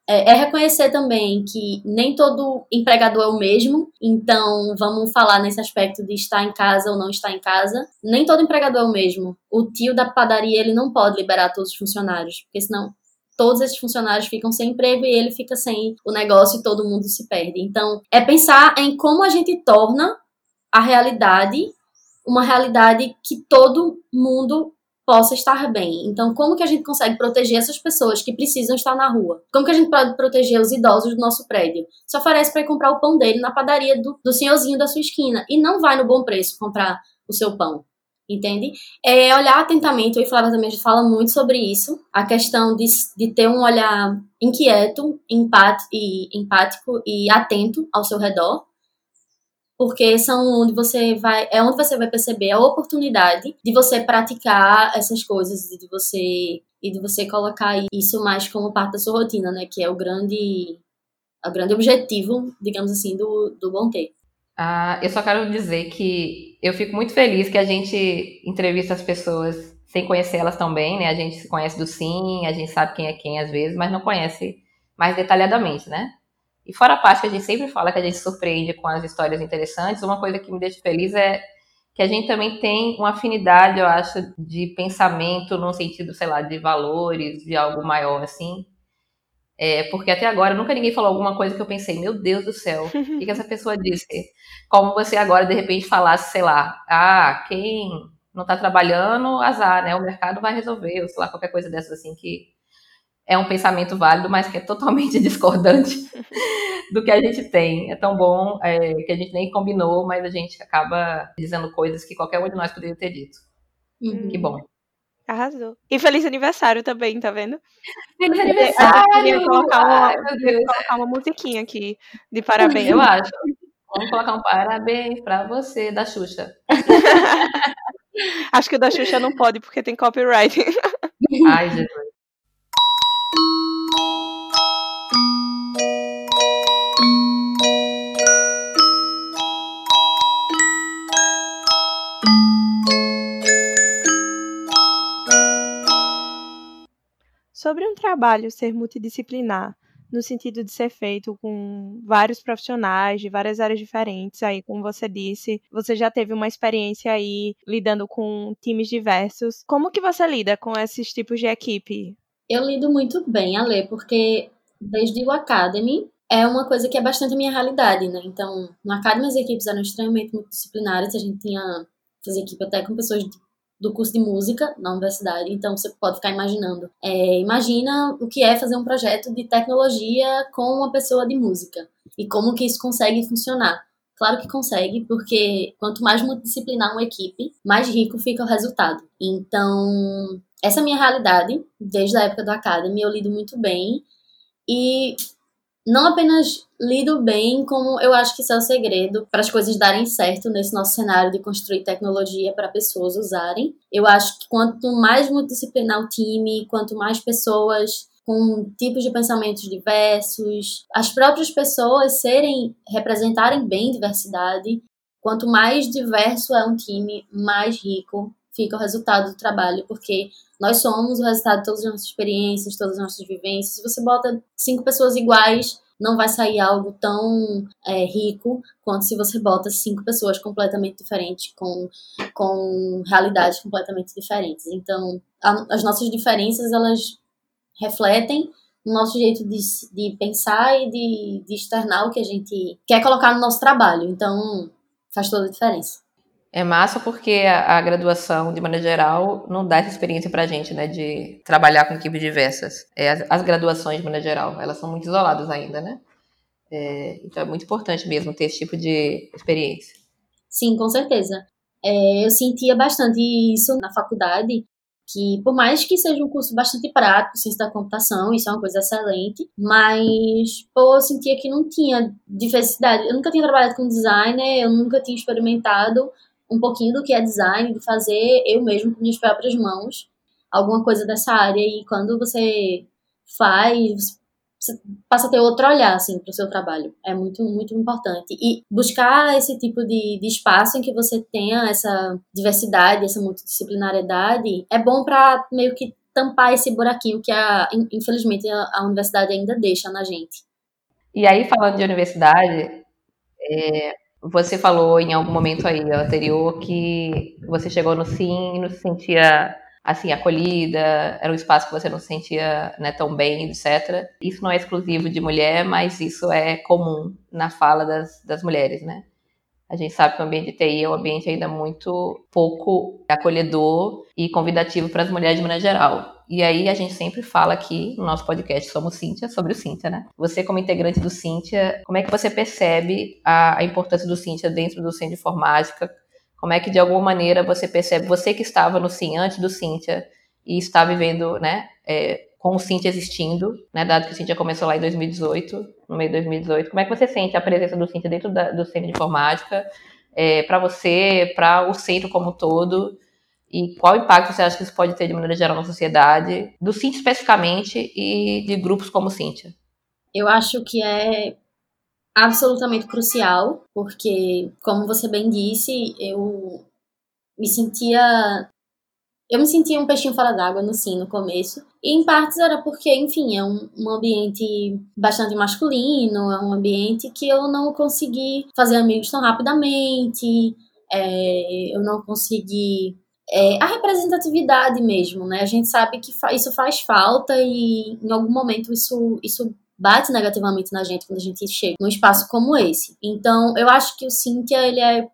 É, é reconhecer também que nem todo empregador é o mesmo, então vamos falar nesse aspecto de estar em casa ou não estar em casa. Nem todo empregador é o mesmo. O tio da padaria ele não pode liberar todos os funcionários, porque senão todos esses funcionários ficam sem emprego e ele fica sem o negócio e todo mundo se perde. Então, é pensar em como a gente torna a realidade uma realidade que todo mundo possa estar bem. Então, como que a gente consegue proteger essas pessoas que precisam estar na rua? Como que a gente pode proteger os idosos do nosso prédio? Se oferece para comprar o pão dele na padaria do, do senhorzinho da sua esquina e não vai no bom preço comprar o seu pão entende? É olhar atentamente, e Flávia também fala muito sobre isso, a questão de, de ter um olhar inquieto, empate, e, empático e atento ao seu redor, porque são onde você vai, é onde você vai perceber a oportunidade de você praticar essas coisas, de você e de você colocar isso mais como parte da sua rotina, né, que é o grande o grande objetivo, digamos assim, do, do Bom Ter. Ah, eu só quero dizer que eu fico muito feliz que a gente entrevista as pessoas sem conhecer elas tão bem, né? A gente se conhece do sim, a gente sabe quem é quem às vezes, mas não conhece mais detalhadamente, né? E fora a parte que a gente sempre fala que a gente surpreende com as histórias interessantes, uma coisa que me deixa feliz é que a gente também tem uma afinidade, eu acho, de pensamento no sentido, sei lá, de valores, de algo maior, assim. É, porque até agora nunca ninguém falou alguma coisa que eu pensei, meu Deus do céu, o que, que essa pessoa disse? Como você agora, de repente, falasse, sei lá, ah, quem não tá trabalhando, azar, né? O mercado vai resolver, ou sei lá, qualquer coisa dessas assim que é um pensamento válido, mas que é totalmente discordante do que a gente tem. É tão bom é, que a gente nem combinou, mas a gente acaba dizendo coisas que qualquer um de nós poderia ter dito. Uhum. Que bom. Arrasou. E feliz aniversário também, tá vendo? Feliz aniversário! podia colocar uma, Ai, colocar uma musiquinha aqui de parabéns. Eu acho. Vamos colocar um parabéns pra você, da Xuxa. Acho que o da Xuxa não pode porque tem copyright. Ai, Jesus. Sobre um trabalho ser multidisciplinar, no sentido de ser feito com vários profissionais de várias áreas diferentes, aí como você disse, você já teve uma experiência aí lidando com times diversos. Como que você lida com esses tipos de equipe? Eu lido muito bem, Ale, porque desde o Academy é uma coisa que é bastante a minha realidade, né? Então, no Academy as equipes eram extremamente multidisciplinares, a gente tinha fazia equipe até com pessoas de do curso de música na universidade, então você pode ficar imaginando. É, imagina o que é fazer um projeto de tecnologia com uma pessoa de música e como que isso consegue funcionar. Claro que consegue, porque quanto mais multidisciplinar uma equipe, mais rico fica o resultado. Então, essa é a minha realidade, desde a época do Academy, eu lido muito bem. E não apenas lido bem, como eu acho que isso é o segredo para as coisas darem certo nesse nosso cenário de construir tecnologia para pessoas usarem. Eu acho que quanto mais multidisciplinar o time, quanto mais pessoas com tipos de pensamentos diversos, as próprias pessoas serem representarem bem diversidade, quanto mais diverso é um time, mais rico fica o resultado do trabalho, porque nós somos o resultado de todas as nossas experiências, todas as nossas vivências. Se você bota cinco pessoas iguais, não vai sair algo tão é, rico quanto se você bota cinco pessoas completamente diferentes, com, com realidades completamente diferentes. Então, a, as nossas diferenças, elas refletem o nosso jeito de, de pensar e de, de externar o que a gente quer colocar no nosso trabalho. Então, faz toda a diferença. É massa porque a, a, graduação, de maneira geral, não dá essa experiência pra gente, né? De trabalhar com equipes diversas. É, as, as, graduações, de maneira geral, elas são muito isoladas ainda, né? É, então é muito importante mesmo ter esse tipo de experiência. Sim, com certeza. É, eu sentia bastante isso na faculdade, que por mais que seja um curso bastante prático, ciência da computação, isso é uma coisa excelente, mas pô, eu sentia que não tinha diversidade. Eu nunca tinha trabalhado com designer, eu nunca tinha experimentado um pouquinho do que é design, de fazer eu mesmo com minhas próprias mãos alguma coisa dessa área. E quando você faz, você passa a ter outro olhar, assim, para o seu trabalho. É muito, muito importante. E buscar esse tipo de, de espaço em que você tenha essa diversidade, essa multidisciplinariedade, é bom para meio que tampar esse buraquinho que, a, infelizmente, a, a universidade ainda deixa na gente. E aí, falando de universidade, é, você falou em algum momento aí anterior que você chegou no sim e não se sentia assim acolhida, era um espaço que você não se sentia né, tão bem, etc. Isso não é exclusivo de mulher, mas isso é comum na fala das, das mulheres, né? A gente sabe que o ambiente de TI é um ambiente ainda muito pouco acolhedor e convidativo para as mulheres de maneira geral. E aí a gente sempre fala aqui no nosso podcast Somos Cíntia sobre o Cíntia, né? Você como integrante do Cíntia, como é que você percebe a, a importância do Cíntia dentro do centro de informática? Como é que de alguma maneira você percebe, você que estava no Sim antes do Cíntia e está vivendo, né, é, com o Cintia existindo, né, dado que o Cintia começou lá em 2018, no meio de 2018. Como é que você sente a presença do Cintia dentro da, do Centro de Informática, é, para você, para o centro como um todo, e qual impacto você acha que isso pode ter de maneira geral na sociedade, do Cintia especificamente e de grupos como o Cintia? Eu acho que é absolutamente crucial, porque, como você bem disse, eu me sentia eu me sentia um peixinho fora d'água no sim no começo. E em partes era porque, enfim, é um, um, ambiente bastante masculino, é um ambiente que eu não consegui fazer amigos tão rapidamente, é, eu não consegui. É, a representatividade mesmo, né? A gente sabe que fa isso faz falta e em algum momento isso, isso bate negativamente na gente quando a gente chega num espaço como esse. Então, eu acho que o Cynthia, ele é.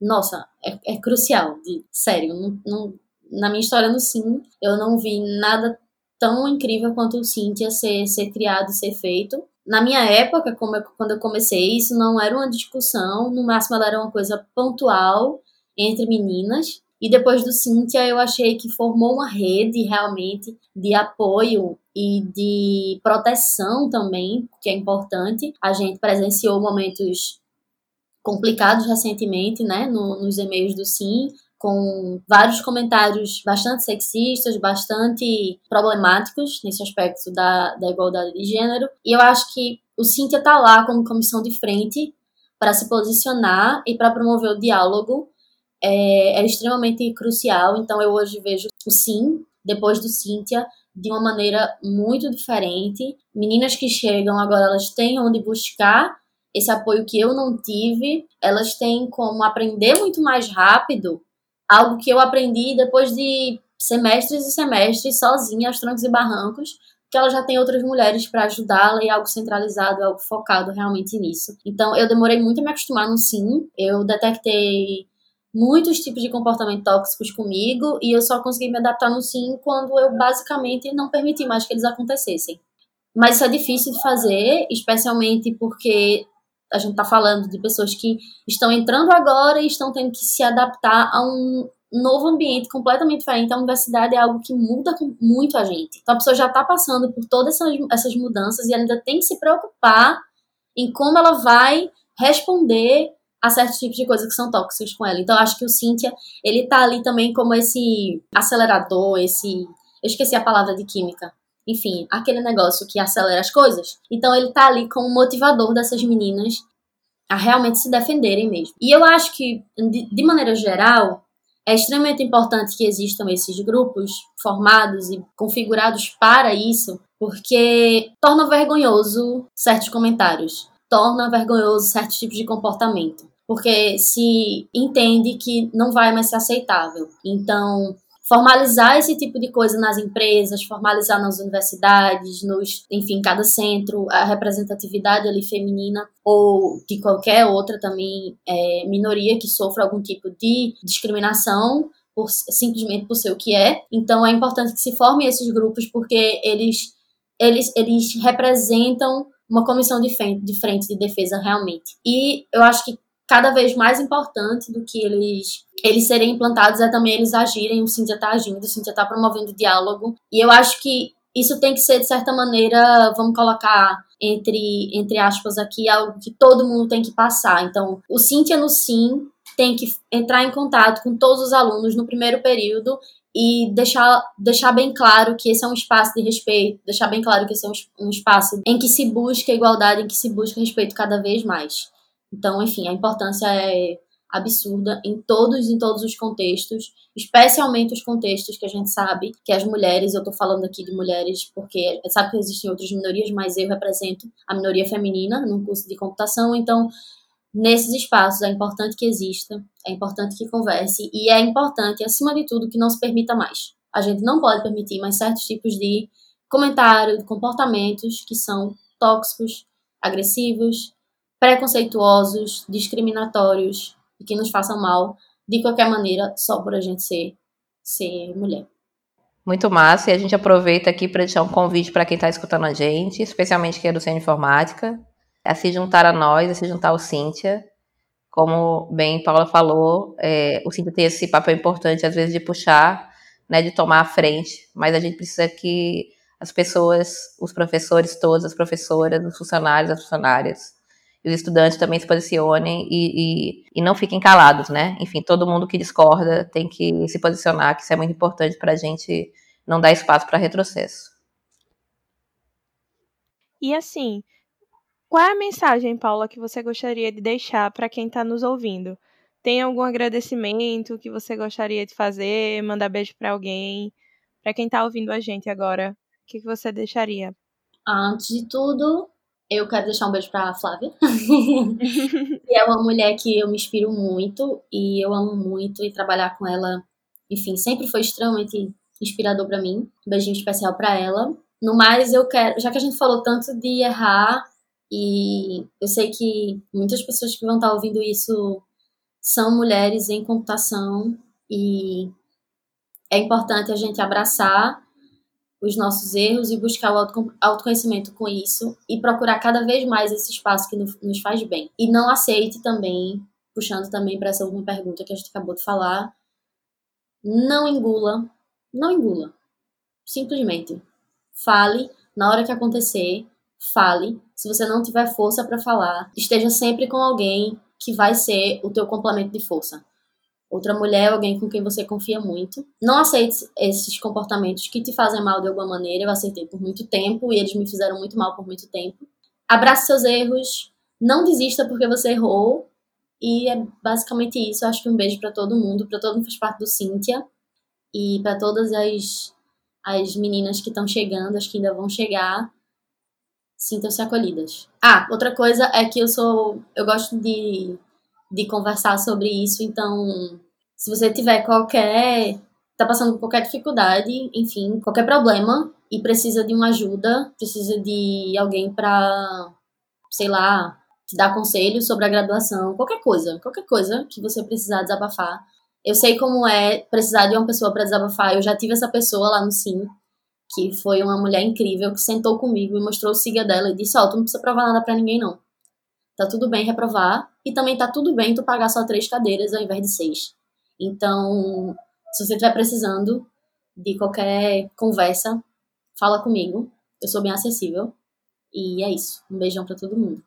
Nossa, é, é crucial, de, sério. Não, não, na minha história no Sim, eu não vi nada tão incrível quanto o Cynthia ser, ser criado e ser feito. Na minha época, eu, quando eu comecei, isso não era uma discussão, no máximo ela era uma coisa pontual entre meninas. E depois do Cynthia, eu achei que formou uma rede realmente de apoio e de proteção também, que é importante. A gente presenciou momentos complicados recentemente, né, no, nos e-mails do Sim, com vários comentários bastante sexistas, bastante problemáticos nesse aspecto da, da igualdade de gênero. E eu acho que o Cíntia está lá como comissão de frente para se posicionar e para promover o diálogo. É, é, extremamente crucial. Então eu hoje vejo o Sim, depois do Cíntia, de uma maneira muito diferente. Meninas que chegam agora, elas têm onde buscar esse apoio que eu não tive, elas têm como aprender muito mais rápido algo que eu aprendi depois de semestres e semestres sozinha, aos trancos e barrancos, que ela já tem outras mulheres para ajudá-la e algo centralizado, algo focado realmente nisso. Então, eu demorei muito a me acostumar no sim. Eu detectei muitos tipos de comportamento tóxicos comigo e eu só consegui me adaptar no sim quando eu basicamente não permiti mais que eles acontecessem. Mas isso é difícil de fazer, especialmente porque a gente está falando de pessoas que estão entrando agora e estão tendo que se adaptar a um novo ambiente completamente diferente. A universidade é algo que muda muito a gente. Então a pessoa já está passando por todas essas, mudanças e ainda tem que se preocupar em como ela vai responder a certos tipos de coisas que são tóxicas com ela. Então acho que o Cíntia, ele tá ali também como esse acelerador, esse eu esqueci a palavra de química, enfim, aquele negócio que acelera as coisas. Então ele tá ali como motivador dessas meninas a realmente se defenderem mesmo. E eu acho que, de maneira geral, é extremamente importante que existam esses grupos formados e configurados para isso, porque torna vergonhoso certos comentários, torna vergonhoso certos tipos de comportamento, porque se entende que não vai mais ser aceitável. Então, formalizar esse tipo de coisa nas empresas, formalizar nas universidades, nos, enfim, cada centro, a representatividade ali feminina ou de qualquer outra também é, minoria que sofra algum tipo de discriminação por, simplesmente por ser o que é. Então é importante que se formem esses grupos porque eles eles, eles representam uma comissão de frente, de frente de defesa realmente. E eu acho que cada vez mais importante do que eles eles serem implantados é também eles agirem, o Cintia está agindo, o Cintia está promovendo diálogo. E eu acho que isso tem que ser, de certa maneira, vamos colocar entre, entre aspas aqui, algo que todo mundo tem que passar. Então, o Cintia no Sim tem que entrar em contato com todos os alunos no primeiro período e deixar, deixar bem claro que esse é um espaço de respeito, deixar bem claro que esse é um, um espaço em que se busca igualdade, em que se busca respeito cada vez mais. Então, enfim, a importância é absurda em todos em todos os contextos, especialmente os contextos que a gente sabe que as mulheres, eu tô falando aqui de mulheres porque sabe que existem outras minorias, mas eu represento a minoria feminina no curso de computação, então nesses espaços é importante que exista, é importante que converse e é importante, acima de tudo, que não se permita mais. A gente não pode permitir mais certos tipos de comentário, de comportamentos que são tóxicos, agressivos, preconceituosos, discriminatórios e que nos façam mal de qualquer maneira só por a gente ser, ser mulher. Muito massa, e a gente aproveita aqui para deixar um convite para quem está escutando a gente, especialmente quem é do Centro Informática, a se juntar a nós, a se juntar ao Cíntia. Como bem Paula falou, é, o Cíntia tem esse papel importante, às vezes, de puxar, né, de tomar a frente, mas a gente precisa que as pessoas, os professores todos, as professoras, os funcionários, as funcionárias, os estudantes também se posicionem e, e, e, não fiquem calados, né? Enfim, todo mundo que discorda tem que se posicionar, que isso é muito importante para a gente não dar espaço para retrocesso. E assim, qual é a mensagem, Paula, que você gostaria de deixar para quem está nos ouvindo? Tem algum agradecimento que você gostaria de fazer, mandar beijo para alguém? Para quem está ouvindo a gente agora, o que, que você deixaria? Antes de tudo, eu quero deixar um beijo pra Flávia. que é uma mulher que eu me inspiro muito e eu amo muito e trabalhar com ela, enfim, sempre foi extremamente inspirador para mim. Um beijinho especial para ela. No mais, eu quero, já que a gente falou tanto de errar e eu sei que muitas pessoas que vão estar ouvindo isso são mulheres em computação e é importante a gente abraçar os nossos erros e buscar o autoconhecimento com isso e procurar cada vez mais esse espaço que nos faz bem. E não aceite também, puxando também para essa última pergunta que a gente acabou de falar, não engula, não engula. Simplesmente fale na hora que acontecer, fale. Se você não tiver força para falar, esteja sempre com alguém que vai ser o teu complemento de força outra mulher, alguém com quem você confia muito. Não aceite esses comportamentos que te fazem mal de alguma maneira. Eu aceitei por muito tempo e eles me fizeram muito mal por muito tempo. Abrace seus erros, não desista porque você errou. E é basicamente isso. Eu acho que um beijo para todo mundo, para todo mundo que faz parte do Cíntia e para todas as, as meninas que estão chegando, as que ainda vão chegar. Sintam-se acolhidas. Ah, outra coisa é que eu sou. Eu gosto de de conversar sobre isso. Então, se você tiver qualquer. tá passando por qualquer dificuldade, enfim, qualquer problema e precisa de uma ajuda, precisa de alguém para, sei lá, te dar conselhos sobre a graduação, qualquer coisa, qualquer coisa que você precisar desabafar. Eu sei como é precisar de uma pessoa para desabafar. Eu já tive essa pessoa lá no Sim, que foi uma mulher incrível que sentou comigo e mostrou o siga dela e disse: "Ó, oh, tu não precisa provar nada para ninguém não. Tá tudo bem reprovar e também tá tudo bem tu pagar só três cadeiras ao invés de seis. Então, se você estiver precisando de qualquer conversa, fala comigo. Eu sou bem acessível. E é isso. Um beijão para todo mundo.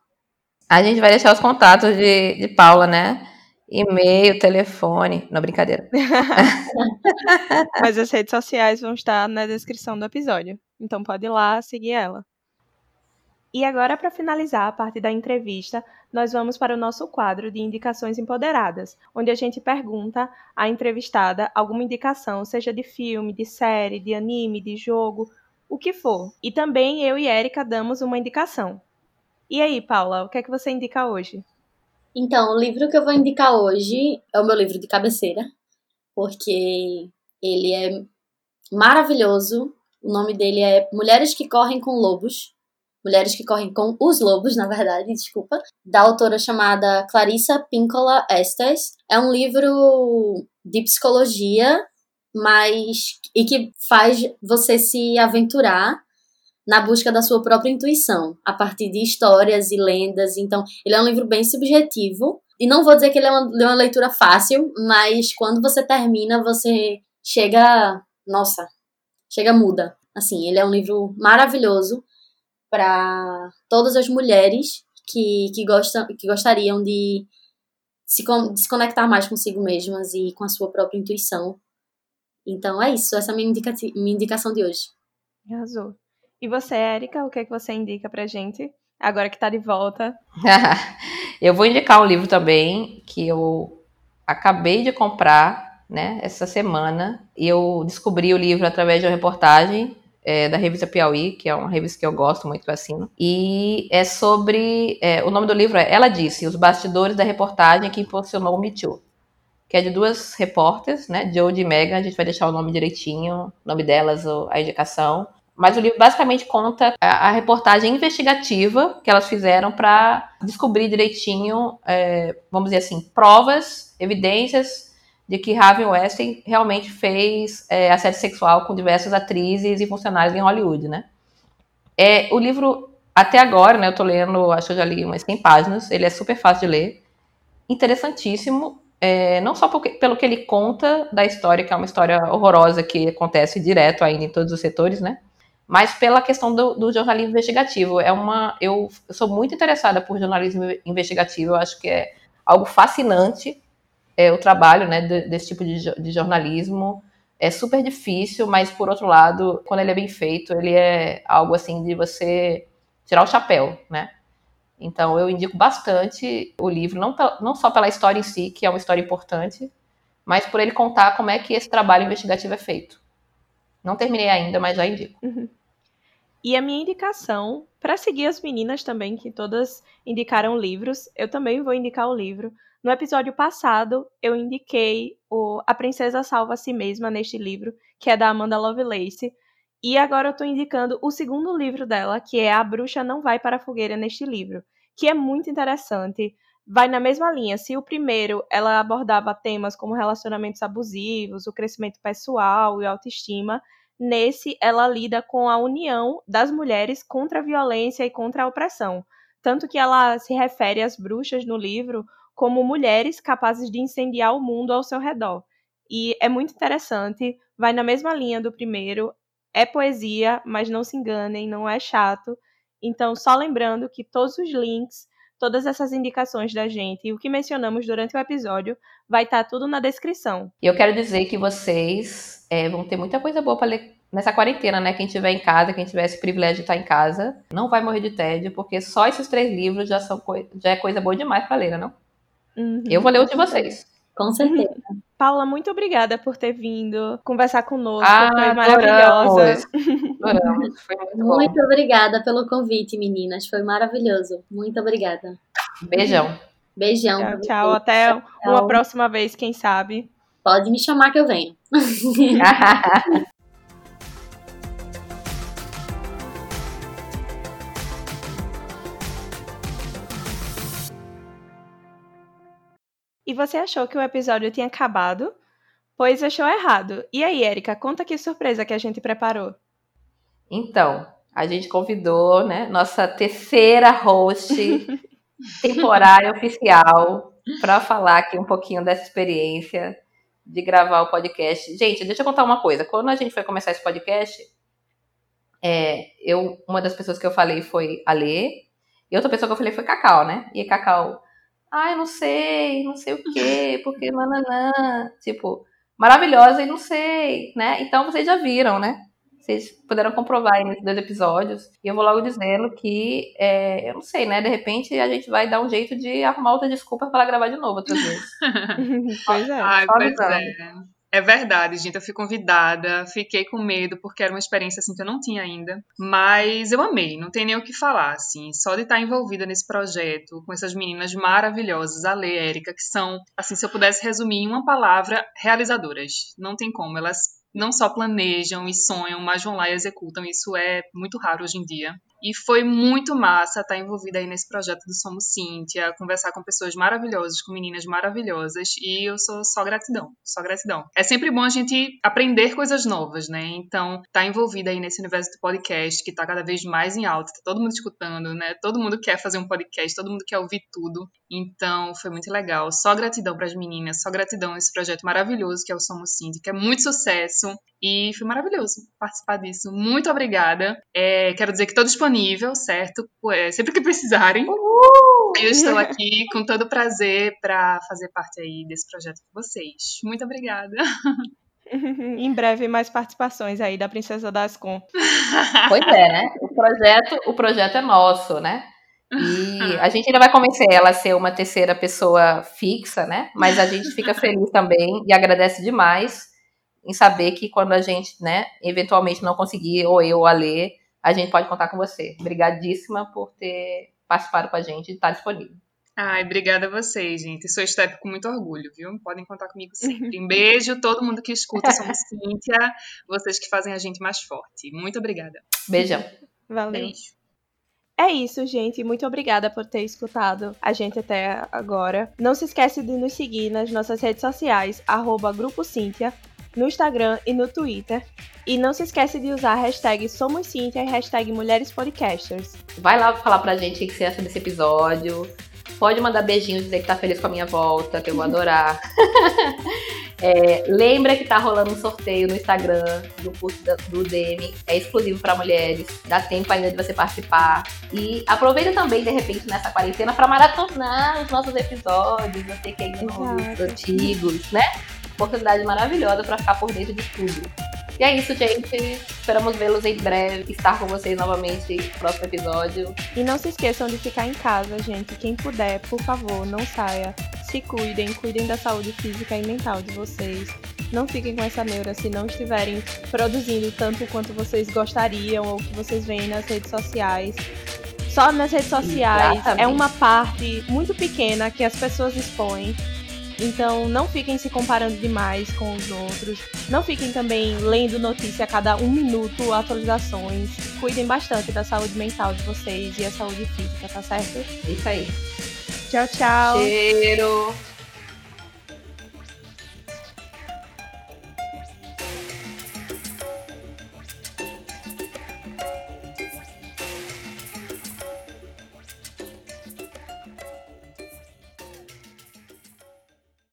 A gente vai deixar os contatos de, de Paula, né? E-mail, telefone. Não, brincadeira. Mas as redes sociais vão estar na descrição do episódio. Então pode ir lá seguir ela. E agora, para finalizar a parte da entrevista, nós vamos para o nosso quadro de indicações empoderadas, onde a gente pergunta à entrevistada alguma indicação, seja de filme, de série, de anime, de jogo, o que for. E também eu e Erika damos uma indicação. E aí, Paula, o que é que você indica hoje? Então, o livro que eu vou indicar hoje é o meu livro de cabeceira, porque ele é maravilhoso. O nome dele é Mulheres que Correm com Lobos, Mulheres que Correm com os Lobos, na verdade, desculpa, da autora chamada Clarissa Pinkola Estes. É um livro de psicologia, mas e que faz você se aventurar na busca da sua própria intuição, a partir de histórias e lendas. Então, ele é um livro bem subjetivo. E não vou dizer que ele é uma, uma leitura fácil, mas quando você termina, você chega. Nossa, chega muda. Assim, ele é um livro maravilhoso para todas as mulheres que, que, gostam, que gostariam de se, de se conectar mais consigo mesmas e com a sua própria intuição. Então é isso, essa é a minha, indica minha indicação de hoje. Arrasou. E você, Érica, o que, é que você indica pra gente? Agora que tá de volta. eu vou indicar um livro também que eu acabei de comprar, né, essa semana. E eu descobri o livro através de uma reportagem é, da revista Piauí, que é uma revista que eu gosto muito, assino. E é sobre. É, o nome do livro é Ela Disse, Os Bastidores da Reportagem que Impulsionou o Me Too. Que é de duas repórteres, né? Joe e Megan. A gente vai deixar o nome direitinho, o nome delas, a indicação. Mas o livro basicamente conta a, a reportagem investigativa que elas fizeram para descobrir direitinho, é, vamos dizer assim, provas, evidências de que Harvey Weinstein realmente fez é, assédio sexual com diversas atrizes e funcionários em Hollywood, né? É, o livro, até agora, né, eu tô lendo, acho que eu já li umas 100 páginas, ele é super fácil de ler, interessantíssimo, é, não só porque, pelo que ele conta da história, que é uma história horrorosa que acontece direto ainda em todos os setores, né? mas pela questão do, do jornalismo investigativo. É uma, eu, eu, sou muito interessada por jornalismo investigativo, eu acho que é algo fascinante é, o trabalho né, desse tipo de, de jornalismo. É super difícil, mas por outro lado, quando ele é bem feito, ele é algo assim de você tirar o chapéu, né? Então eu indico bastante o livro, não, não só pela história em si, que é uma história importante, mas por ele contar como é que esse trabalho investigativo é feito. Não terminei ainda, mas já indico. Uhum. E a minha indicação, para seguir as meninas também, que todas indicaram livros, eu também vou indicar o livro. No episódio passado, eu indiquei o A Princesa Salva a Si Mesma neste livro, que é da Amanda Lovelace. E agora eu estou indicando o segundo livro dela, que é A Bruxa Não Vai para a Fogueira neste livro, que é muito interessante. Vai na mesma linha. Se o primeiro ela abordava temas como relacionamentos abusivos, o crescimento pessoal e autoestima, nesse ela lida com a união das mulheres contra a violência e contra a opressão. Tanto que ela se refere às bruxas no livro como mulheres capazes de incendiar o mundo ao seu redor. E é muito interessante, vai na mesma linha do primeiro, é poesia, mas não se enganem, não é chato. Então, só lembrando que todos os links, todas essas indicações da gente e o que mencionamos durante o episódio vai estar tá tudo na descrição. E eu quero dizer que vocês é, vão ter muita coisa boa para ler nessa quarentena, né? Quem estiver em casa, quem tiver esse privilégio de estar em casa, não vai morrer de tédio, porque só esses três livros já, são já é coisa boa demais para ler, né, não? Uhum. Eu vou ler o de vocês. Com certeza. Paula, muito obrigada por ter vindo conversar conosco. Ah, foi maravilhosa. Adoramos. Foi muito, muito bom. obrigada pelo convite, meninas. Foi maravilhoso. Muito obrigada. Beijão. Beijão. Tchau, tchau. Até tchau. uma próxima vez, quem sabe. Pode me chamar que eu venho. E você achou que o episódio tinha acabado? Pois achou errado. E aí, Erika, conta que surpresa que a gente preparou. Então, a gente convidou, né, nossa terceira host temporária oficial para falar aqui um pouquinho dessa experiência de gravar o podcast. Gente, deixa eu contar uma coisa. Quando a gente foi começar esse podcast, é, eu, uma das pessoas que eu falei foi a Lê, e outra pessoa que eu falei foi Cacau, né? E Cacau, ai, não sei, não sei o quê, porque nananã, tipo, maravilhosa e não sei, né? Então vocês já viram, né? Vocês puderam comprovar aí nesses dois episódios. E eu vou logo dizendo que, é, eu não sei, né? De repente a gente vai dar um jeito de arrumar outra desculpa para gravar de novo outras vezes. pois é. Ai, pois é. É verdade, gente. Eu fui convidada, fiquei com medo, porque era uma experiência assim que eu não tinha ainda. Mas eu amei, não tem nem o que falar, assim. Só de estar envolvida nesse projeto, com essas meninas maravilhosas, a Lê, Érica, que são, assim, se eu pudesse resumir em uma palavra, realizadoras. Não tem como. Elas não só planejam e sonham, mas vão lá e executam. Isso é muito raro hoje em dia. E foi muito massa estar envolvida aí nesse projeto do Somos Cíntia, conversar com pessoas maravilhosas, com meninas maravilhosas, e eu sou só gratidão, só gratidão. É sempre bom a gente aprender coisas novas, né? Então, tá envolvida aí nesse universo do podcast, que tá cada vez mais em alta, tá todo mundo escutando, né? Todo mundo quer fazer um podcast, todo mundo quer ouvir tudo. Então, foi muito legal. Só gratidão para as meninas, só gratidão a esse projeto maravilhoso que é o Somos Cíntia, que é muito sucesso, e foi maravilhoso participar disso. Muito obrigada. É, quero dizer que estou disponível, certo? É, sempre que precisarem. Uhul! Eu estou aqui com todo prazer para fazer parte aí desse projeto com vocês. Muito obrigada. em breve mais participações aí da Princesa das Com. Pois é, né? O projeto, o projeto é nosso, né? E a gente ainda vai convencer ela a ser uma terceira pessoa fixa, né? Mas a gente fica feliz também e agradece demais em saber que quando a gente, né, eventualmente não conseguir, ou eu ou a ler, a gente pode contar com você. Obrigadíssima por ter participado com a gente e estar disponível. Ai, obrigada a vocês, gente. Sou step com muito orgulho, viu? Podem contar comigo sempre. Um beijo, todo mundo que escuta, somos Cíntia, vocês que fazem a gente mais forte. Muito obrigada. Beijão. Valeu. Beijo. É isso, gente. Muito obrigada por ter escutado a gente até agora. Não se esquece de nos seguir nas nossas redes sociais, arroba Grupo Cíntia, no Instagram e no Twitter. E não se esquece de usar a hashtag SomosCintia e hashtag Mulheres Podcasters. Vai lá falar pra gente o que você acha desse episódio. Pode mandar beijinhos, dizer que tá feliz com a minha volta, que eu vou adorar. É, lembra que tá rolando um sorteio no Instagram do curso do DM, é exclusivo para mulheres, dá tempo ainda de você participar. E aproveita também, de repente, nessa quarentena, para maratonar os nossos episódios, você que ainda não ouviu os antigos, né? Oportunidade maravilhosa para ficar por dentro de tudo. E é isso, gente. Esperamos vê-los em breve, estar com vocês novamente no próximo episódio. E não se esqueçam de ficar em casa, gente. Quem puder, por favor, não saia. Se cuidem, cuidem da saúde física e mental de vocês. Não fiquem com essa neura se não estiverem produzindo tanto quanto vocês gostariam ou que vocês veem nas redes sociais. Só nas redes sociais Exatamente. é uma parte muito pequena que as pessoas expõem então não fiquem se comparando demais com os outros. Não fiquem também lendo notícia a cada um minuto, atualizações. Cuidem bastante da saúde mental de vocês e a saúde física, tá certo? Isso aí. Tchau, tchau. Cheiro.